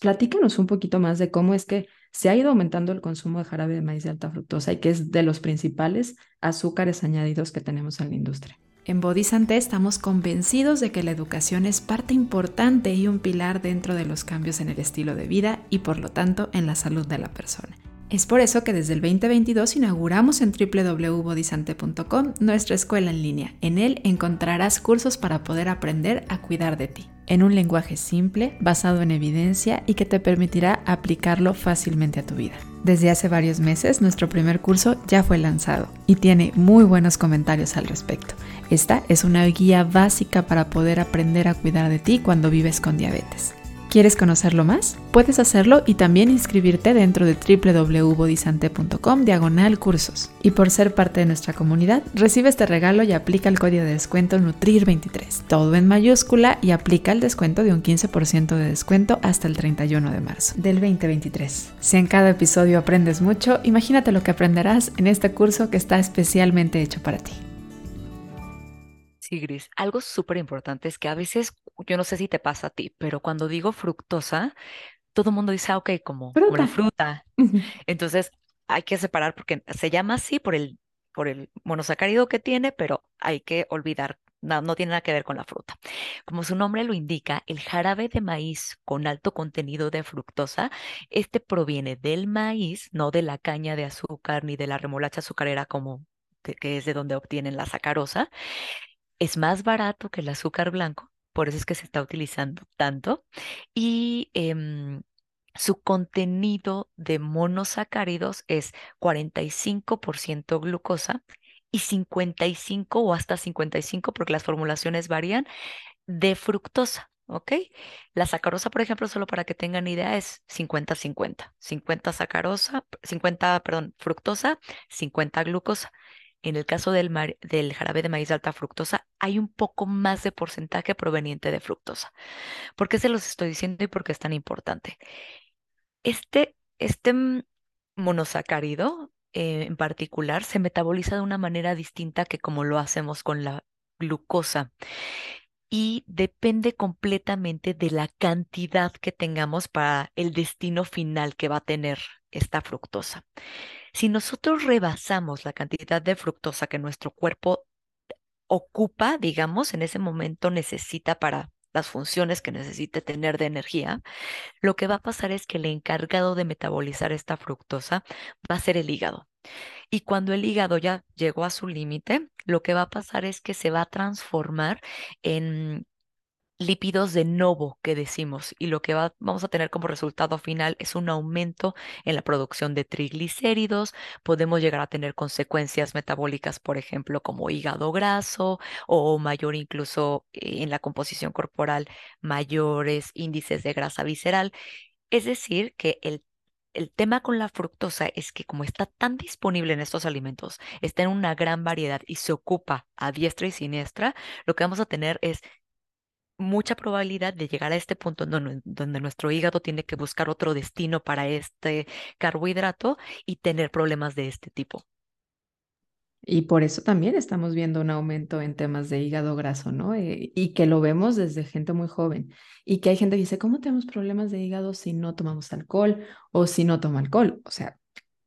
platícanos un poquito más de cómo es que se ha ido aumentando el consumo de jarabe de maíz de alta fructosa y que es de los principales azúcares añadidos que tenemos en la industria. En Bodhisante estamos convencidos de que la educación es parte importante y un pilar dentro de los cambios en el estilo de vida y por lo tanto en la salud de la persona. Es por eso que desde el 2022 inauguramos en www.bodisante.com nuestra escuela en línea. En él encontrarás cursos para poder aprender a cuidar de ti, en un lenguaje simple, basado en evidencia y que te permitirá aplicarlo fácilmente a tu vida. Desde hace varios meses nuestro primer curso ya fue lanzado y tiene muy buenos comentarios al respecto. Esta es una guía básica para poder aprender a cuidar de ti cuando vives con diabetes. ¿Quieres conocerlo más? Puedes hacerlo y también inscribirte dentro de www.bodisante.com diagonal cursos. Y por ser parte de nuestra comunidad, recibe este regalo y aplica el código de descuento Nutrir23, todo en mayúscula y aplica el descuento de un 15% de descuento hasta el 31 de marzo del 2023. Si en cada episodio aprendes mucho, imagínate lo que aprenderás en este curso que está especialmente hecho para ti. Gris. Algo súper importante es que a veces, yo no sé si te pasa a ti, pero cuando digo fructosa, todo el mundo dice, ah, ok, como una fruta. Entonces, hay que separar porque se llama así por el, por el monosacárido que tiene, pero hay que olvidar, no, no tiene nada que ver con la fruta. Como su nombre lo indica, el jarabe de maíz con alto contenido de fructosa, este proviene del maíz, no de la caña de azúcar ni de la remolacha azucarera como que es de donde obtienen la sacarosa es más barato que el azúcar blanco, por eso es que se está utilizando tanto, y em, su contenido de monosacáridos es 45% glucosa y 55 o hasta 55, porque las formulaciones varían, de fructosa. ¿Ok? La sacarosa, por ejemplo, solo para que tengan idea, es 50-50. 50 sacarosa, 50, perdón, fructosa, 50 glucosa. En el caso del, del jarabe de maíz de alta fructosa, hay un poco más de porcentaje proveniente de fructosa. ¿Por qué se los estoy diciendo y por qué es tan importante? Este, este monosacárido eh, en particular se metaboliza de una manera distinta que como lo hacemos con la glucosa. y depende completamente de la cantidad que tengamos para el destino final que va a tener esta fructosa. Si nosotros rebasamos la cantidad de fructosa que nuestro cuerpo ocupa, digamos, en ese momento necesita para las funciones que necesite tener de energía, lo que va a pasar es que el encargado de metabolizar esta fructosa va a ser el hígado. Y cuando el hígado ya llegó a su límite, lo que va a pasar es que se va a transformar en lípidos de novo que decimos y lo que vamos a tener como resultado final es un aumento en la producción de triglicéridos, podemos llegar a tener consecuencias metabólicas, por ejemplo, como hígado graso o mayor incluso eh, en la composición corporal, mayores índices de grasa visceral. Es decir, que el el tema con la fructosa es que como está tan disponible en estos alimentos, está en una gran variedad y se ocupa a diestra y siniestra, lo que vamos a tener es mucha probabilidad de llegar a este punto donde, nuestro hígado tiene que buscar otro destino para este carbohidrato y tener problemas de este tipo. Y por eso también estamos viendo un aumento en temas de hígado graso, ¿no? Eh, y que lo vemos desde gente muy joven. Y que hay gente que dice, ¿cómo tenemos problemas de hígado si no tomamos alcohol o si no tomo alcohol? O sea,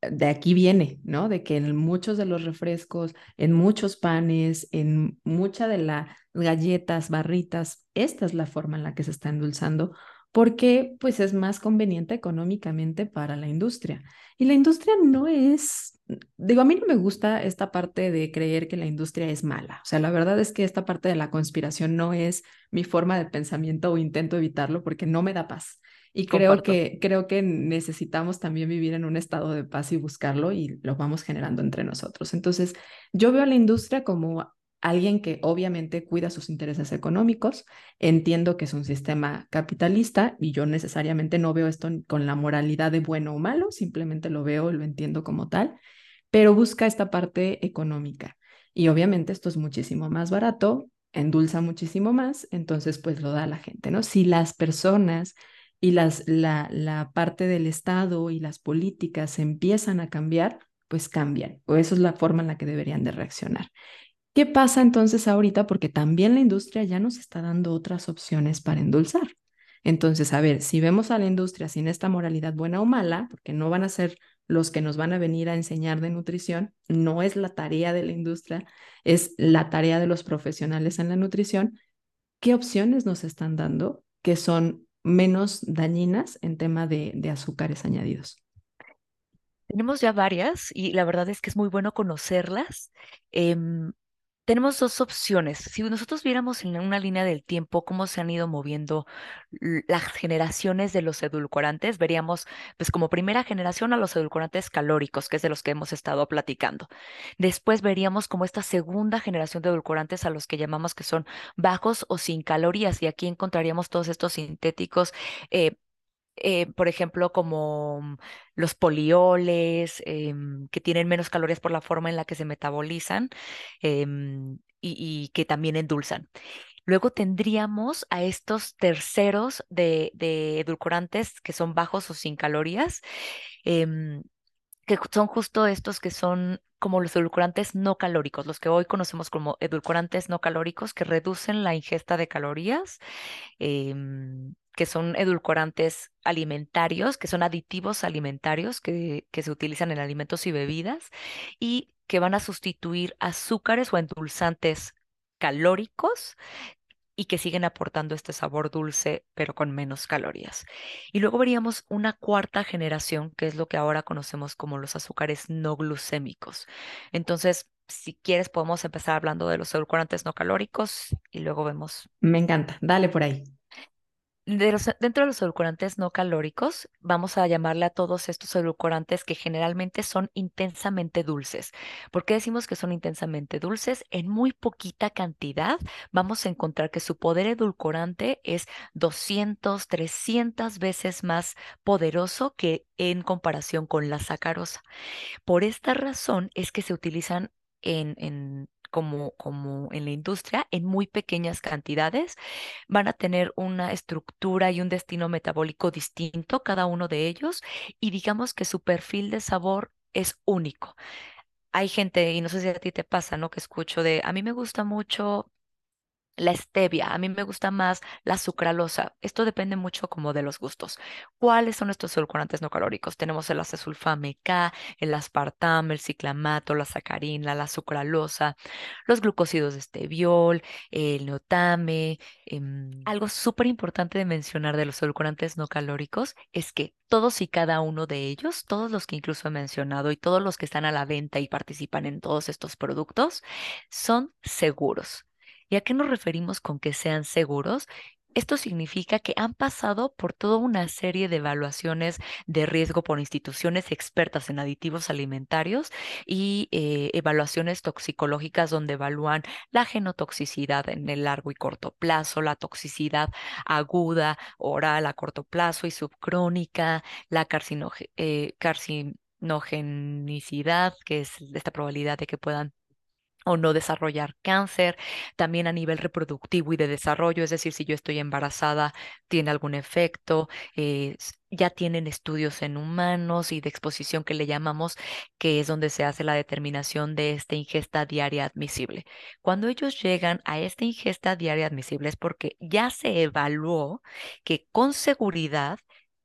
de aquí viene, ¿no? De que en muchos de los refrescos, en muchos panes, en mucha de las galletas, barritas, esta es la forma en la que se está endulzando porque pues es más conveniente económicamente para la industria. Y la industria no es, digo, a mí no me gusta esta parte de creer que la industria es mala. O sea, la verdad es que esta parte de la conspiración no es mi forma de pensamiento o intento evitarlo porque no me da paz. Y creo que, creo que necesitamos también vivir en un estado de paz y buscarlo y lo vamos generando entre nosotros. Entonces, yo veo a la industria como alguien que obviamente cuida sus intereses económicos. Entiendo que es un sistema capitalista y yo necesariamente no veo esto con la moralidad de bueno o malo, simplemente lo veo, lo entiendo como tal, pero busca esta parte económica. Y obviamente esto es muchísimo más barato, endulza muchísimo más, entonces pues lo da a la gente, ¿no? Si las personas y las, la, la parte del Estado y las políticas empiezan a cambiar, pues cambian, o eso es la forma en la que deberían de reaccionar. ¿Qué pasa entonces ahorita? Porque también la industria ya nos está dando otras opciones para endulzar. Entonces, a ver, si vemos a la industria sin esta moralidad buena o mala, porque no van a ser los que nos van a venir a enseñar de nutrición, no es la tarea de la industria, es la tarea de los profesionales en la nutrición, ¿qué opciones nos están dando que son menos dañinas en tema de, azúcares añadidos? Tenemos ya varias y la verdad es que es muy bueno conocerlas. Em, tenemos dos opciones. Si nosotros viéramos en una línea del tiempo cómo se han ido moviendo las generaciones de los edulcorantes, veríamos pues como primera generación a los edulcorantes calóricos, que es de los que hemos estado platicando. Después veríamos como esta segunda generación de edulcorantes a los que llamamos que son bajos o sin calorías y aquí encontraríamos todos estos sintéticos eh, eh, por ejemplo, como los polioles, em, que tienen menos calorías por la forma en la que se metabolizan em, y, que también endulzan. Luego tendríamos a estos terceros de, edulcorantes que son bajos o sin calorías, em, que son justo estos que son como los edulcorantes no calóricos, los que hoy conocemos como edulcorantes no calóricos, que reducen la ingesta de calorías que son edulcorantes alimentarios, que son aditivos alimentarios que, se utilizan en alimentos y bebidas y que van a sustituir azúcares o endulzantes calóricos y que siguen aportando este sabor dulce, pero con menos calorías. Y luego veríamos una cuarta generación, que es lo que ahora conocemos como los azúcares no glucémicos. Entonces, si quieres, podemos empezar hablando de los edulcorantes no calóricos y luego vemos. Me encanta, dale por ahí dentro de los edulcorantes no calóricos, vamos a llamarle a todos estos edulcorantes que generalmente son intensamente dulces. ¿Por qué decimos que son intensamente dulces? En muy poquita cantidad vamos a encontrar que su poder edulcorante es 200, 300 veces más poderoso que en comparación con la sacarosa. Por esta razón es que se utilizan en, en como, como en la industria, en muy pequeñas cantidades, van a tener una estructura y un destino metabólico distinto, cada uno de ellos, y digamos que su perfil de sabor es único. Hay gente, y no sé si a ti te pasa, ¿no? Que escucho de, a mí me gusta mucho la stevia, a mí me gusta más la sucralosa. Esto depende mucho como de los gustos. ¿Cuáles son estos edulcorantes no calóricos? Tenemos el acesulfame K, el aspartame, el ciclamato, la sacarina, la sucralosa, los glucósidos de esteviol, el neotame. Em, algo súper importante de mencionar de los edulcorantes no calóricos es que todos y cada uno de ellos, todos los que incluso he mencionado y todos los que están a la venta y participan en todos estos productos, son seguros. ¿Y a qué nos referimos con que sean seguros? Esto significa que han pasado por toda una serie de evaluaciones de riesgo por instituciones expertas en aditivos alimentarios y eh, evaluaciones toxicológicas donde evalúan la genotoxicidad en el largo y corto plazo, la toxicidad aguda, oral a corto plazo y subcrónica, la eh, carcinogenicidad, que es esta probabilidad de que puedan o no desarrollar cáncer, también a nivel reproductivo y de desarrollo, es decir, si yo estoy embarazada, tiene algún efecto, eh, ya tienen estudios en humanos y de exposición que le llamamos, que es donde se hace la determinación de esta ingesta diaria admisible. Cuando ellos llegan a esta ingesta diaria admisible es porque ya se evaluó que con seguridad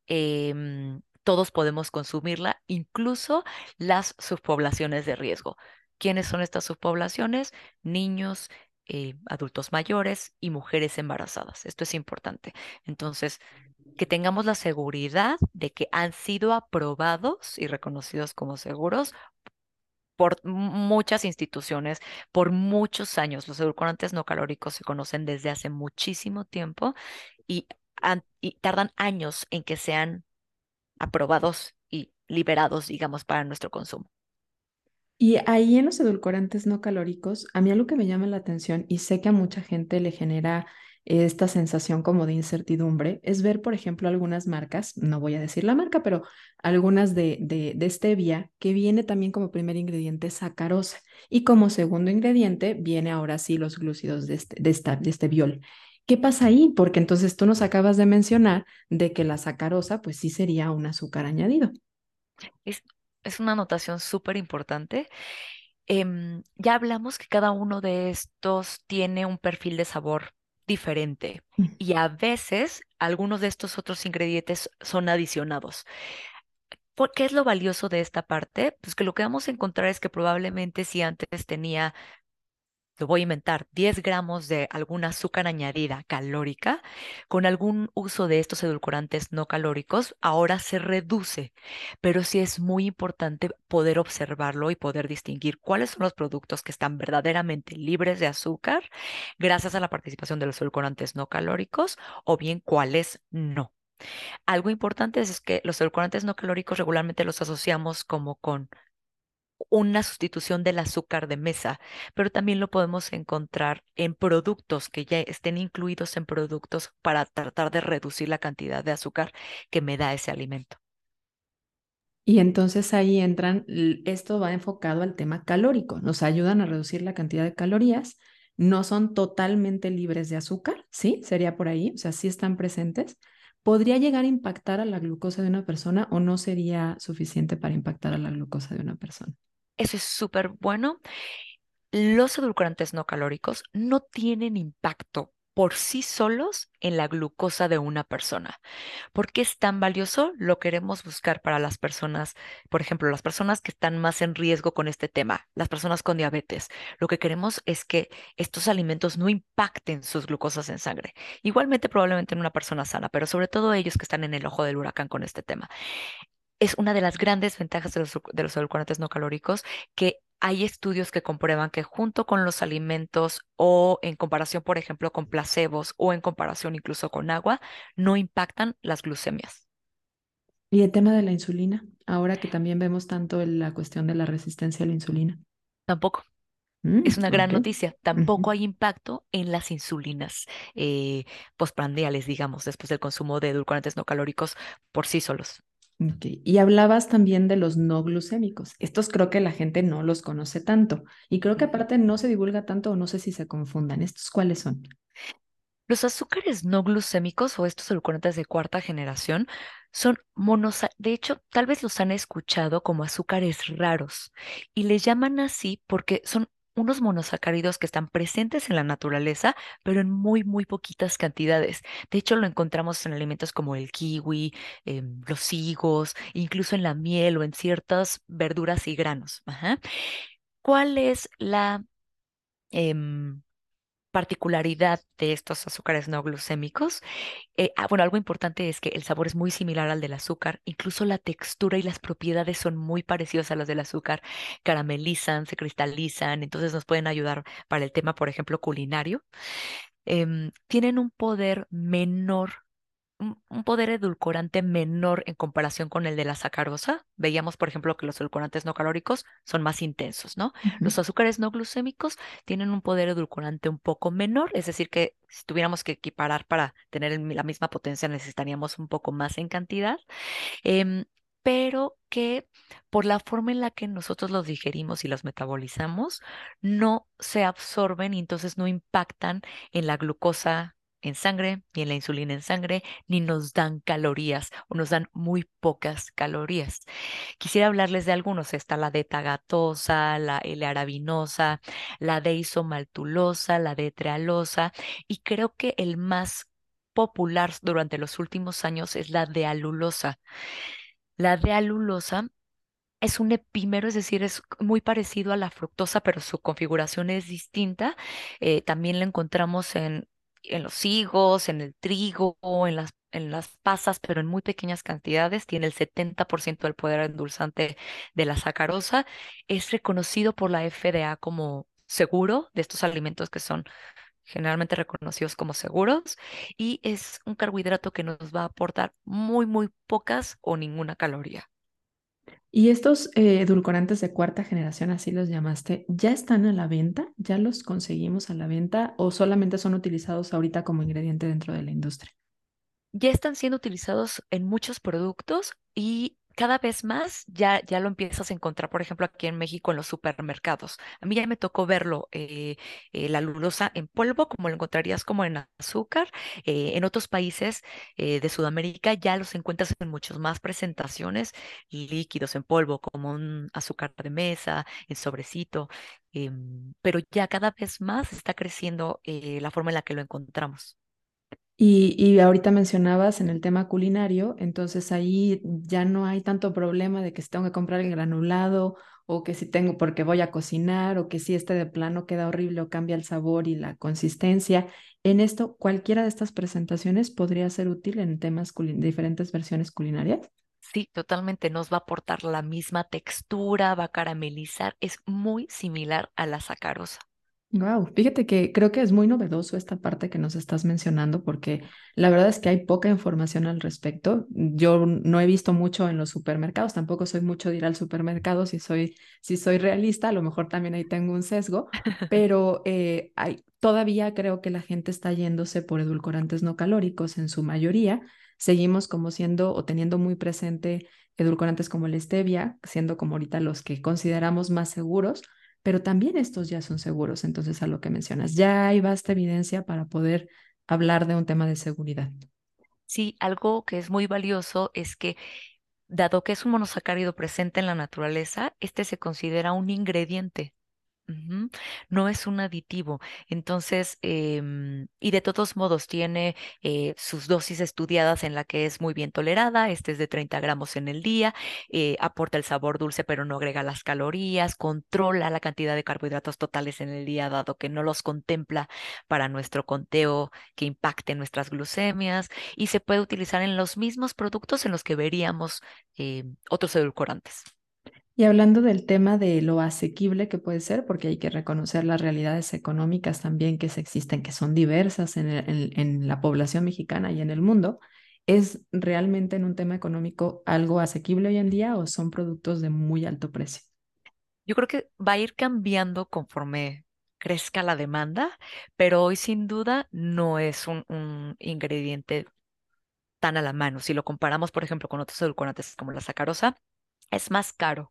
em, todos podemos consumirla, incluso las subpoblaciones de riesgo. ¿Quiénes son estas subpoblaciones? Niños, eh, adultos mayores y mujeres embarazadas. Esto es importante. Entonces, que tengamos la seguridad de que han sido aprobados y reconocidos como seguros por muchas instituciones, por muchos años. Los edulcorantes no calóricos se conocen desde hace muchísimo tiempo y, y tardan años en que sean aprobados y liberados, digamos, para nuestro consumo. Y ahí en los edulcorantes no calóricos, a mí algo que me llama la atención y sé que a mucha gente le genera esta sensación como de incertidumbre es ver, por ejemplo, algunas marcas, no voy a decir la marca, pero algunas de, de, stevia que viene también como primer ingrediente sacarosa y como segundo ingrediente viene ahora sí los glúcidos de, este, de, esta, de este viol. ¿Qué pasa ahí? Porque entonces tú nos acabas de mencionar de que la sacarosa pues sí sería un azúcar añadido. Es una anotación súper importante. Em, ya hablamos que cada uno de estos tiene un perfil de sabor diferente y a veces algunos de estos otros ingredientes son adicionados. ¿Qué es lo valioso de esta parte? Pues que lo que vamos a encontrar es que probablemente si antes tenía lo voy a inventar, 10 gramos de alguna azúcar añadida calórica, con algún uso de estos edulcorantes no calóricos, ahora se reduce. Pero sí es muy importante poder observarlo y poder distinguir cuáles son los productos que están verdaderamente libres de azúcar gracias a la participación de los edulcorantes no calóricos o bien cuáles no. Algo importante es que los edulcorantes no calóricos regularmente los asociamos como con una sustitución del azúcar de mesa, pero también lo podemos encontrar en productos que ya estén incluidos en productos para tratar de reducir la cantidad de azúcar que me da ese alimento. Y entonces ahí entran, esto va enfocado al tema calórico, nos ayudan a reducir la cantidad de calorías, no son totalmente libres de azúcar, ¿sí? Sería por ahí, o sea, sí están presentes. ¿Podría llegar a impactar a la glucosa de una persona o no sería suficiente para impactar a la glucosa de una persona? Eso es súper bueno. Los edulcorantes no calóricos no tienen impacto por sí solos en la glucosa de una persona. ¿Por qué es tan valioso? Lo queremos buscar para las personas, por ejemplo, las personas que están más en riesgo con este tema, las personas con diabetes. Lo que queremos es que estos alimentos no impacten sus glucosas en sangre. Igualmente probablemente en una persona sana, pero sobre todo ellos que están en el ojo del huracán con este tema es una de las grandes ventajas de los, de no calóricos que hay estudios que comprueban que junto con los alimentos o en comparación, por ejemplo, con placebos o en comparación incluso con agua, no impactan las glucemias. Y el tema de la insulina, ahora que también vemos tanto la cuestión de la resistencia a la insulina. Tampoco. es mm, una gran noticia. Tampoco hay impacto en las insulinas eh, postprandiales, digamos, después del consumo de edulcorantes no calóricos por sí solos. Y hablabas también de los no glucémicos. Estos creo que la gente no los conoce tanto. Y creo que aparte no se divulga tanto o no sé si se confundan. ¿Estos cuáles son? Los azúcares no glucémicos o estos edulcorantes de cuarta generación son monos, de hecho, tal vez los han escuchado como azúcares raros y les llaman así porque son unos monosacáridos que están presentes en la naturaleza, pero en muy, muy poquitas cantidades. De hecho, lo encontramos en alimentos como el kiwi, em, los higos, incluso en la miel o en ciertas verduras y granos. ¿Cuál es la em, particularidad de estos azúcares no glucémicos? Eh, ah, bueno, algo importante es que el sabor es muy similar al del azúcar, incluso la textura y las propiedades son muy parecidas a las del azúcar, caramelizan, se cristalizan, entonces nos pueden ayudar para el tema, por ejemplo, culinario. Em, tienen un poder menor un, poder edulcorante menor en comparación con el de la sacarosa. Veíamos, por ejemplo, que los edulcorantes no calóricos son más intensos, ¿no? Los azúcares no glucémicos tienen un poder edulcorante un poco menor, es decir, que si tuviéramos que equiparar para tener la misma potencia necesitaríamos un poco más en cantidad em, pero que por la forma en la que nosotros los digerimos y los metabolizamos, no se absorben y entonces no impactan en la glucosa en sangre, ni en la insulina en sangre, ni nos dan calorías o nos dan muy pocas calorías. Quisiera hablarles de algunos. Está la D-tagatosa, la L-arabinosa, la D-isomaltulosa, la D-trealosa y creo que el más popular durante los últimos años es la D-alulosa. La D-alulosa es un epímero, es decir, es muy parecido a la fructosa, pero su configuración es distinta. Eh, también la encontramos en, en los higos, en el trigo, en las, en las pasas, pero en muy pequeñas cantidades. Tiene el 70% del poder endulzante de la sacarosa. Es reconocido por la FDA como seguro de estos alimentos que son generalmente reconocidos como seguros y es un carbohidrato que nos va a aportar muy, muy pocas o ninguna caloría. ¿Y estos eh, edulcorantes de cuarta generación, así los llamaste, ya están a la venta? ¿Ya los conseguimos a la venta o solamente son utilizados ahorita como ingrediente dentro de la industria? ya están siendo utilizados en muchos productos y cada vez más ya, ya lo empiezas a encontrar, por ejemplo, aquí en México en los supermercados. A mí ya me tocó verlo, eh, eh, la lulosa en polvo, como lo encontrarías como en azúcar. Eh, en otros países eh, de Sudamérica ya los encuentras en muchas más presentaciones, líquidos en polvo, como un azúcar de mesa, en sobrecito. em, pero ya cada vez más está creciendo la forma en la que lo encontramos. Y, y ahorita mencionabas en el tema culinario, entonces ahí ya no hay tanto problema de que si tengo que comprar el granulado o que si tengo porque voy a cocinar o que si este de plano queda horrible o cambia el sabor y la consistencia. En esto, cualquiera de estas presentaciones podría ser útil en temas diferentes versiones culinarias. Sí, totalmente. Nos va a aportar la misma textura, va a caramelizar. Es muy similar a la sacarosa. Wow, fíjate que creo que es muy novedoso esta parte que nos estás mencionando porque la verdad es que hay poca información al respecto. Yo no he visto mucho en los supermercados, tampoco soy mucho de ir al supermercado, si soy, si soy realista, a lo mejor también ahí tengo un sesgo, [LAUGHS] pero eh, hay, todavía creo que la gente está yéndose por edulcorantes no calóricos en su mayoría. Seguimos como siendo o teniendo muy presente edulcorantes como el stevia, siendo como ahorita los que consideramos más seguros pero también estos ya son seguros, entonces a lo que mencionas, ya hay vasta evidencia para poder hablar de un tema de seguridad. Sí, algo que es muy valioso es que, dado que es un monosacárido presente en la naturaleza, este se considera un ingrediente. No es un aditivo. Entonces, em, y de todos modos tiene eh, sus dosis estudiadas en la que es muy bien tolerada. Este es de 30 gramos en el día, eh, aporta el sabor dulce, pero no agrega las calorías, controla la cantidad de carbohidratos totales en el día, dado que no los contempla para nuestro conteo que impacte nuestras glucemias y se puede utilizar en los mismos productos en los que veríamos eh, otros edulcorantes. Y hablando del tema de lo asequible que puede ser, porque hay que reconocer las realidades económicas también que existen, que son diversas en la población mexicana y en el mundo, ¿es realmente en un tema económico algo asequible hoy en día o son productos de muy alto precio? Yo creo que va a ir cambiando conforme crezca la demanda, pero hoy sin duda no es un, un ingrediente tan a la mano. Si lo comparamos, por ejemplo, con otros edulcorantes como la sacarosa, es más caro.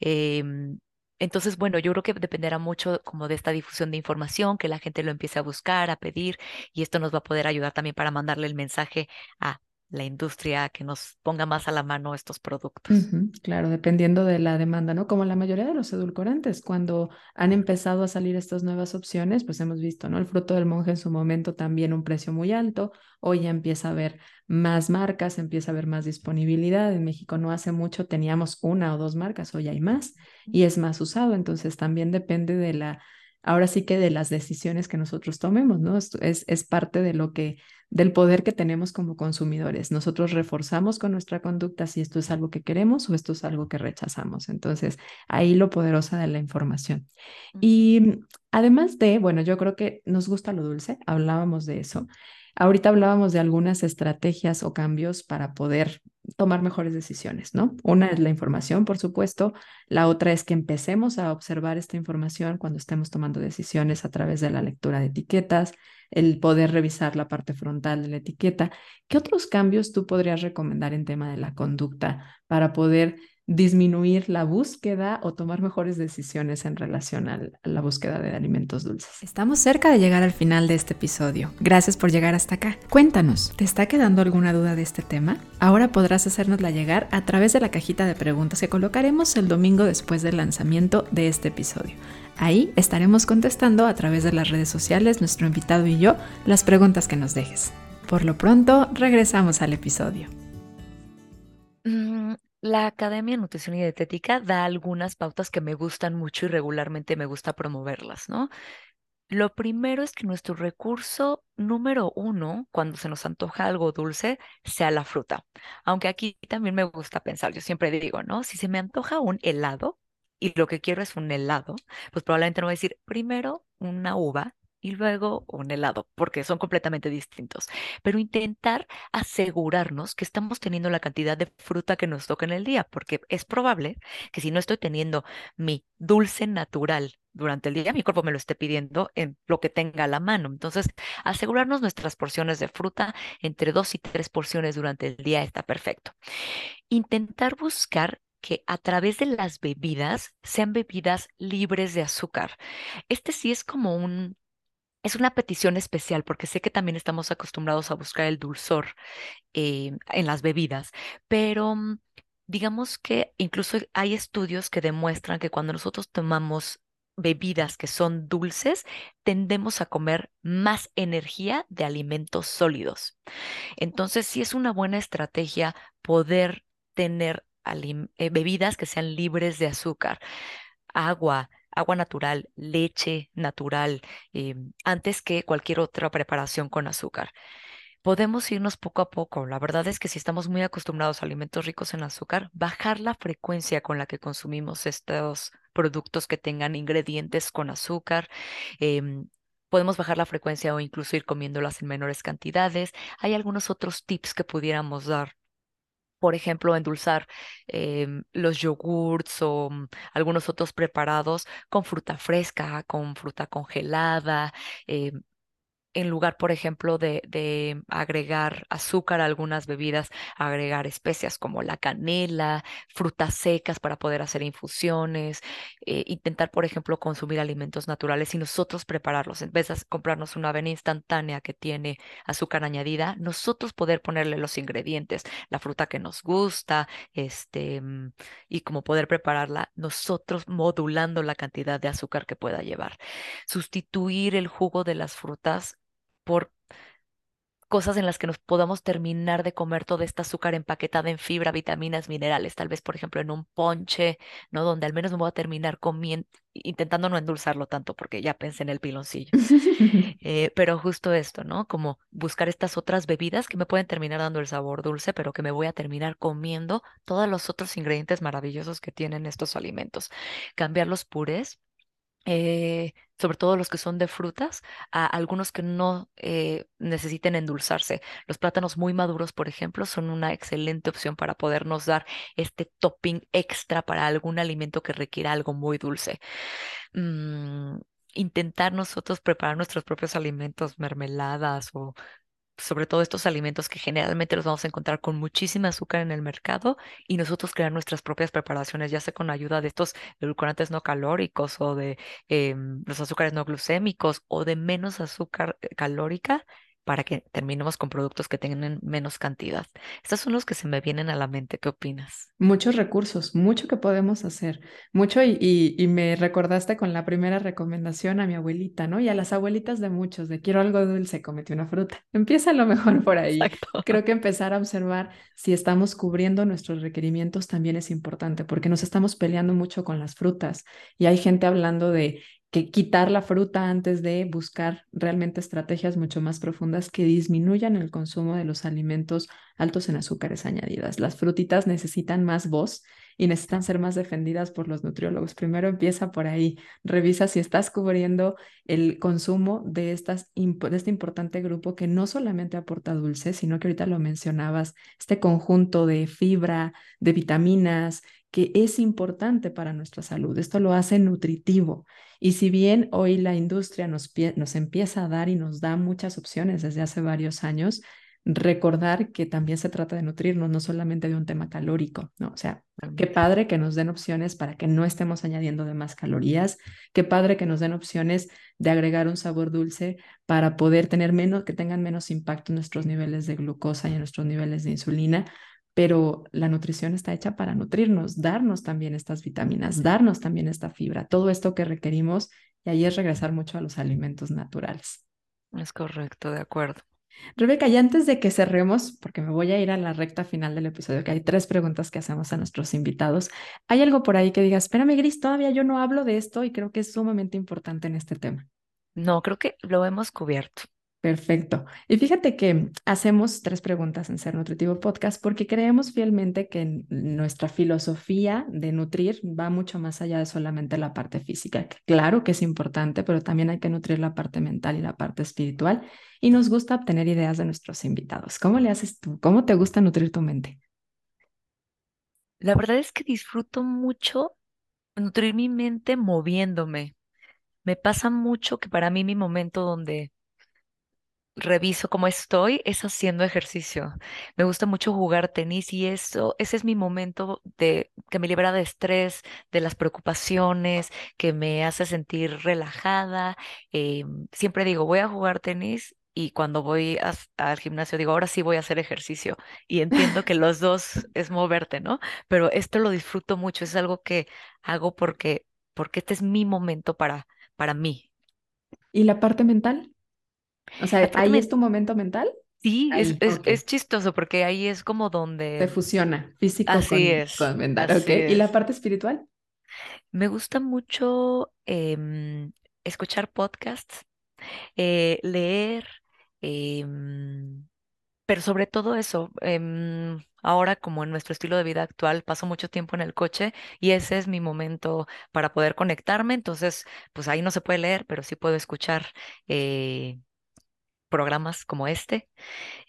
Em, entonces, bueno, yo creo que dependerá mucho como de esta difusión de información, que la gente lo empiece a buscar, a pedir, y esto nos va a poder ayudar también para mandarle el mensaje a la industria que nos ponga más a la mano estos productos. claro, dependiendo de la demanda, ¿no? Como la mayoría de los edulcorantes, cuando han empezado a salir estas nuevas opciones, pues hemos visto, ¿no? El fruto del monje en su momento también un precio muy alto, hoy ya empieza a haber más marcas, empieza a haber más disponibilidad. En México no hace mucho teníamos una o dos marcas, hoy hay más y es más usado, entonces también depende de la ahora sí que de las decisiones que nosotros tomemos, ¿no? Es, es parte de lo que, del poder que tenemos como consumidores. Nosotros reforzamos con nuestra conducta si esto es algo que queremos o esto es algo que rechazamos. Entonces, ahí lo poderosa de la información. Y además de, bueno, yo creo que nos gusta lo dulce, hablábamos de eso. Ahorita hablábamos de algunas estrategias o cambios para poder tomar mejores decisiones, ¿no? Una es la información, por supuesto. La otra es que empecemos a observar esta información cuando estemos tomando decisiones a través de la lectura de etiquetas, el poder revisar la parte frontal de la etiqueta. ¿Qué otros cambios tú podrías recomendar en tema de la conducta para poder disminuir la búsqueda o tomar mejores decisiones en relación a la búsqueda de alimentos dulces. Estamos cerca de llegar al final de este episodio. Gracias por llegar hasta acá. Cuéntanos, ¿te está quedando alguna duda de este tema? Ahora podrás hacérnosla llegar a través de la cajita de preguntas que colocaremos el domingo después del lanzamiento de este episodio. Ahí estaremos contestando a través de las redes sociales, nuestro invitado y yo, las preguntas que nos dejes. Por lo pronto, regresamos al episodio. Mm, la Academia de Nutrición y Dietética da algunas pautas que me gustan mucho y regularmente me gusta promoverlas, ¿no? Lo primero es que nuestro recurso número uno, cuando se nos antoja algo dulce, sea la fruta. Aunque aquí también me gusta pensar, yo siempre digo, ¿no? Si se me antoja un helado y lo que quiero es un helado, pues probablemente no voy a decir primero una uva y luego un helado, porque son completamente distintos. Pero intentar asegurarnos que estamos teniendo la cantidad de fruta que nos toca en el día, porque es probable que si no estoy teniendo mi dulce natural durante el día, mi cuerpo me lo esté pidiendo en lo que tenga a la mano. Entonces, asegurarnos nuestras porciones de fruta entre dos y tres porciones durante el día está perfecto. Intentar buscar que a través de las bebidas sean bebidas libres de azúcar. Este sí es como un es una petición especial porque sé que también estamos acostumbrados a buscar el dulzor eh, en las bebidas, pero mm, digamos que incluso hay estudios que demuestran que cuando nosotros tomamos bebidas que son dulces, tendemos a comer más energía de alimentos sólidos. Entonces, sí es una buena estrategia poder tener eh, bebidas que sean libres de azúcar, agua, agua natural, leche natural, eh, antes que cualquier otra preparación con azúcar. Podemos irnos poco a poco. La verdad es que si estamos muy acostumbrados a alimentos ricos en azúcar, bajar la frecuencia con la que consumimos estos productos que tengan ingredientes con azúcar. Em, podemos bajar la frecuencia o incluso ir comiéndolas en menores cantidades. Hay algunos otros tips que pudiéramos dar por ejemplo, endulzar em, los yogurts o mm, algunos otros preparados con fruta fresca, con fruta congelada, em, en lugar, por ejemplo, de, agregar azúcar a algunas bebidas, agregar especias como la canela, frutas secas para poder hacer infusiones, eh, intentar, por ejemplo, consumir alimentos naturales y nosotros prepararlos. En vez de comprarnos una avena instantánea que tiene azúcar añadida, nosotros poder ponerle los ingredientes, la fruta que nos gusta, este, mm, y como poder prepararla, nosotros modulando la cantidad de azúcar que pueda llevar. Sustituir el jugo de las frutas por cosas en las que nos podamos terminar de comer toda esta azúcar empaquetada en fibra, vitaminas, minerales, tal vez, por ejemplo, en un ponche, ¿no? Donde al menos me voy a terminar comiendo, intentando no endulzarlo tanto, porque ya pensé en el piloncillo. [LAUGHS] Eh, pero justo esto, ¿no? Como buscar estas otras bebidas que me pueden terminar dando el sabor dulce, pero que me voy a terminar comiendo todos los otros ingredientes maravillosos que tienen estos alimentos. Cambiar los purés eh, sobre todo los que son de frutas, a algunos que no eh, necesiten endulzarse. Los plátanos muy maduros, por ejemplo, son una excelente opción para podernos dar este topping extra para algún alimento que requiera algo muy dulce. Mm, intentar nosotros preparar nuestros propios alimentos, mermeladas o sobre todo estos alimentos que generalmente los vamos a encontrar con muchísima azúcar en el mercado y nosotros crear nuestras propias preparaciones, ya sea con ayuda de estos edulcorantes no calóricos o de em, los azúcares no glucémicos o de menos azúcar eh, calórica para que terminemos con productos que tengan menos cantidad. Estos son los que se me vienen a la mente. ¿Qué opinas? Muchos recursos, mucho que podemos hacer, mucho y, y, me recordaste con la primera recomendación a mi abuelita, ¿no? Y a las abuelitas de muchos, de quiero algo dulce, comete una fruta. [LAUGHS] Empieza a lo mejor por ahí. Exacto. Creo que empezar a observar si estamos cubriendo nuestros requerimientos también es importante, porque nos estamos peleando mucho con las frutas y hay gente hablando de que quitar la fruta antes de buscar realmente estrategias mucho más profundas que disminuyan el consumo de los alimentos altos en azúcares añadidas. Las frutitas necesitan más voz y necesitan ser más defendidas por los nutriólogos. Primero empieza por ahí, revisa si estás cubriendo el consumo de, de este importante grupo que no solamente aporta dulce, sino que ahorita lo mencionabas, este conjunto de fibra, de vitaminas, que es importante para nuestra salud. Esto lo hace nutritivo. Y si bien hoy la industria nos, nos empieza a dar y nos da muchas opciones desde hace varios años, recordar que también se trata de nutrirnos, no solamente de un tema calórico, ¿no? O sea, qué padre que nos den opciones para que no estemos añadiendo de más calorías, qué padre que nos den opciones de agregar un sabor dulce para poder tener menos, que tengan menos impacto en nuestros niveles de glucosa y en nuestros niveles de insulina, pero la nutrición está hecha para nutrirnos, darnos también estas vitaminas, darnos también esta fibra, todo esto que requerimos, y ahí es regresar mucho a los alimentos naturales. Es correcto, de acuerdo. Rebeca, y antes de que cerremos, porque me voy a ir a la recta final del episodio, que hay tres preguntas que hacemos a nuestros invitados, ¿hay algo por ahí que diga, espérame, Gris, todavía yo no hablo de esto y creo que es sumamente importante en este tema? No, creo que lo hemos cubierto. Perfecto. Y fíjate que hacemos tres preguntas en Ser Nutritivo Podcast porque creemos fielmente que nuestra filosofía de nutrir va mucho más allá de solamente la parte física. Claro que es importante, pero también hay que nutrir la parte mental y la parte espiritual. Y nos gusta obtener ideas de nuestros invitados. ¿Cómo le haces tú? ¿Cómo te gusta nutrir tu mente? La verdad es que disfruto mucho nutrir mi mente moviéndome. Me pasa mucho que para mí mi momento donde reviso cómo estoy es haciendo ejercicio. Me gusta mucho jugar tenis y eso, ese es mi momento de que me libera de estrés, de las preocupaciones, que me hace sentir relajada. Eh, siempre digo, voy a jugar tenis y cuando voy al gimnasio digo, ahora sí voy a hacer ejercicio. Y entiendo que los dos es moverte, ¿no? Pero esto lo disfruto mucho, es algo que hago porque, porque este es mi momento para, para mí. ¿Y la parte mental? O sea, ahí es tu momento mental. Sí, es, es, chistoso porque ahí es como donde... Se fusiona físico con, mental. ¿Y la parte espiritual? Me gusta mucho em, escuchar podcasts, eh, leer, em, pero sobre todo eso, em, ahora como en nuestro estilo de vida actual paso mucho tiempo en el coche y ese es mi momento para poder conectarme, entonces pues ahí no se puede leer, pero sí puedo escuchar eh, programas como este,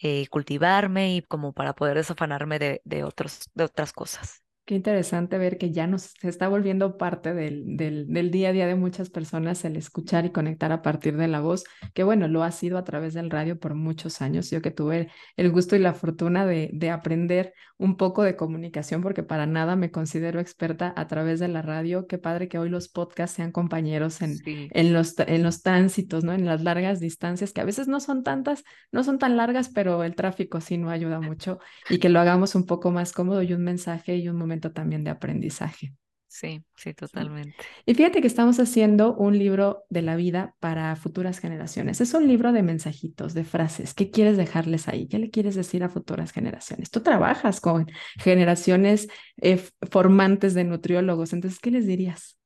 eh, cultivarme y como para poder desafanarme de, otros, de otras cosas. Qué interesante ver que ya nos se está volviendo parte del, del, día a día de muchas personas el escuchar y conectar a partir de la voz, que bueno, lo ha sido a través del radio por muchos años. Yo que tuve el gusto y la fortuna de, de aprender un poco de comunicación, porque para nada me considero experta a través de la radio. Qué padre que hoy los podcasts sean compañeros en, en, los, en los tránsitos, ¿no? En las largas distancias, que a veces no son tantas, no son tan largas, pero el tráfico sí no ayuda mucho y que lo hagamos un poco más cómodo y un mensaje y un momento también de aprendizaje. Sí, sí, totalmente. Y fíjate que estamos haciendo un libro de la vida para futuras generaciones. Es un libro de mensajitos, de frases. ¿Qué quieres dejarles ahí? ¿Qué le quieres decir a futuras generaciones? Tú trabajas con generaciones eh, formantes de nutriólogos, entonces, ¿qué les dirías?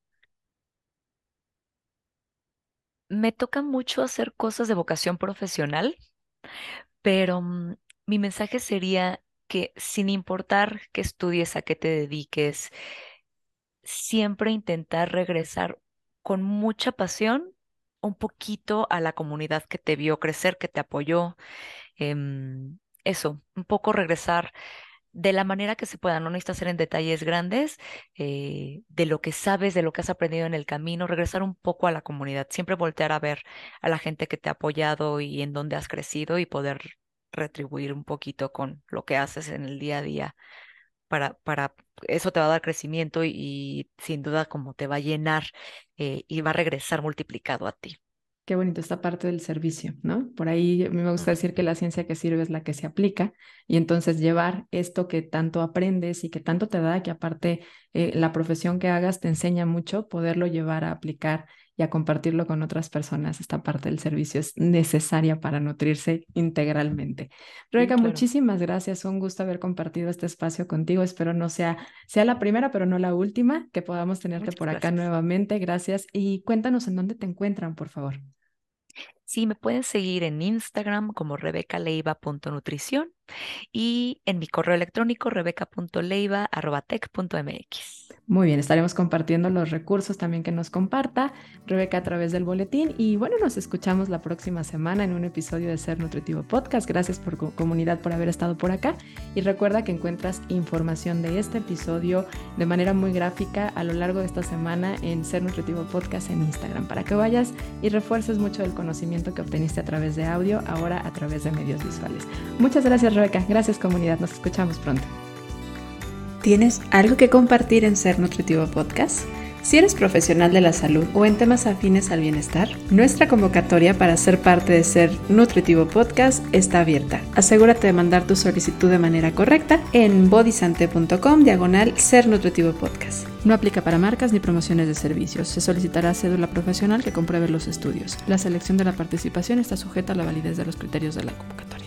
Me toca mucho hacer cosas de vocación profesional, pero mm, mi mensaje sería que sin importar qué estudies, a qué te dediques, siempre intentar regresar con mucha pasión un poquito a la comunidad que te vio crecer, que te apoyó. Em, eso, un poco regresar de la manera que se pueda, no necesitas ser en detalles grandes, eh, de lo que sabes, de lo que has aprendido en el camino, regresar un poco a la comunidad, siempre voltear a ver a la gente que te ha apoyado y en dónde has crecido y poder retribuir un poquito con lo que haces en el día a día. Para, para eso te va a dar crecimiento y, sin duda como te va a llenar eh, y va a regresar multiplicado a ti. Qué bonito esta parte del servicio, ¿no? Por ahí me gusta decir que la ciencia que sirve es la que se aplica y entonces llevar esto que tanto aprendes y que tanto te da, que aparte eh, la profesión que hagas te enseña mucho, poderlo llevar a aplicar y a compartirlo con otras personas. Esta parte del servicio es necesaria para nutrirse integralmente. Rebeca, muchísimas gracias. Un gusto haber compartido este espacio contigo. Espero no sea, sea la primera, pero no la última, que podamos tenerte por acá nuevamente. Gracias. Y cuéntanos en dónde te encuentran, por favor. Sí, me pueden seguir en Instagram como rebecaleiva.nutrición y en mi correo electrónico rebeca.leiva.tech.mx. Muy bien, estaremos compartiendo los recursos también que nos comparta Rebeca a través del boletín y bueno, nos escuchamos la próxima semana en un episodio de Ser Nutritivo Podcast. Gracias por comunidad por haber estado por acá y recuerda que encuentras información de este episodio de manera muy gráfica a lo largo de esta semana en Ser Nutritivo Podcast en Instagram para que vayas y refuerces mucho del conocimiento que obteniste a través de audio, ahora a través de medios visuales. Muchas gracias Rebeca, gracias comunidad, nos escuchamos pronto. ¿Tienes algo que compartir en Ser Nutritivo Podcast? Si eres profesional de la salud o en temas afines al bienestar, nuestra convocatoria para ser parte de Ser Nutritivo Podcast está abierta. Asegúrate de mandar tu solicitud de manera correcta en bodysante.com diagonal Ser Nutritivo Podcast. No aplica para marcas ni promociones de servicios. Se solicitará cédula profesional que compruebe los estudios. La selección de la participación está sujeta a la validez de los criterios de la convocatoria.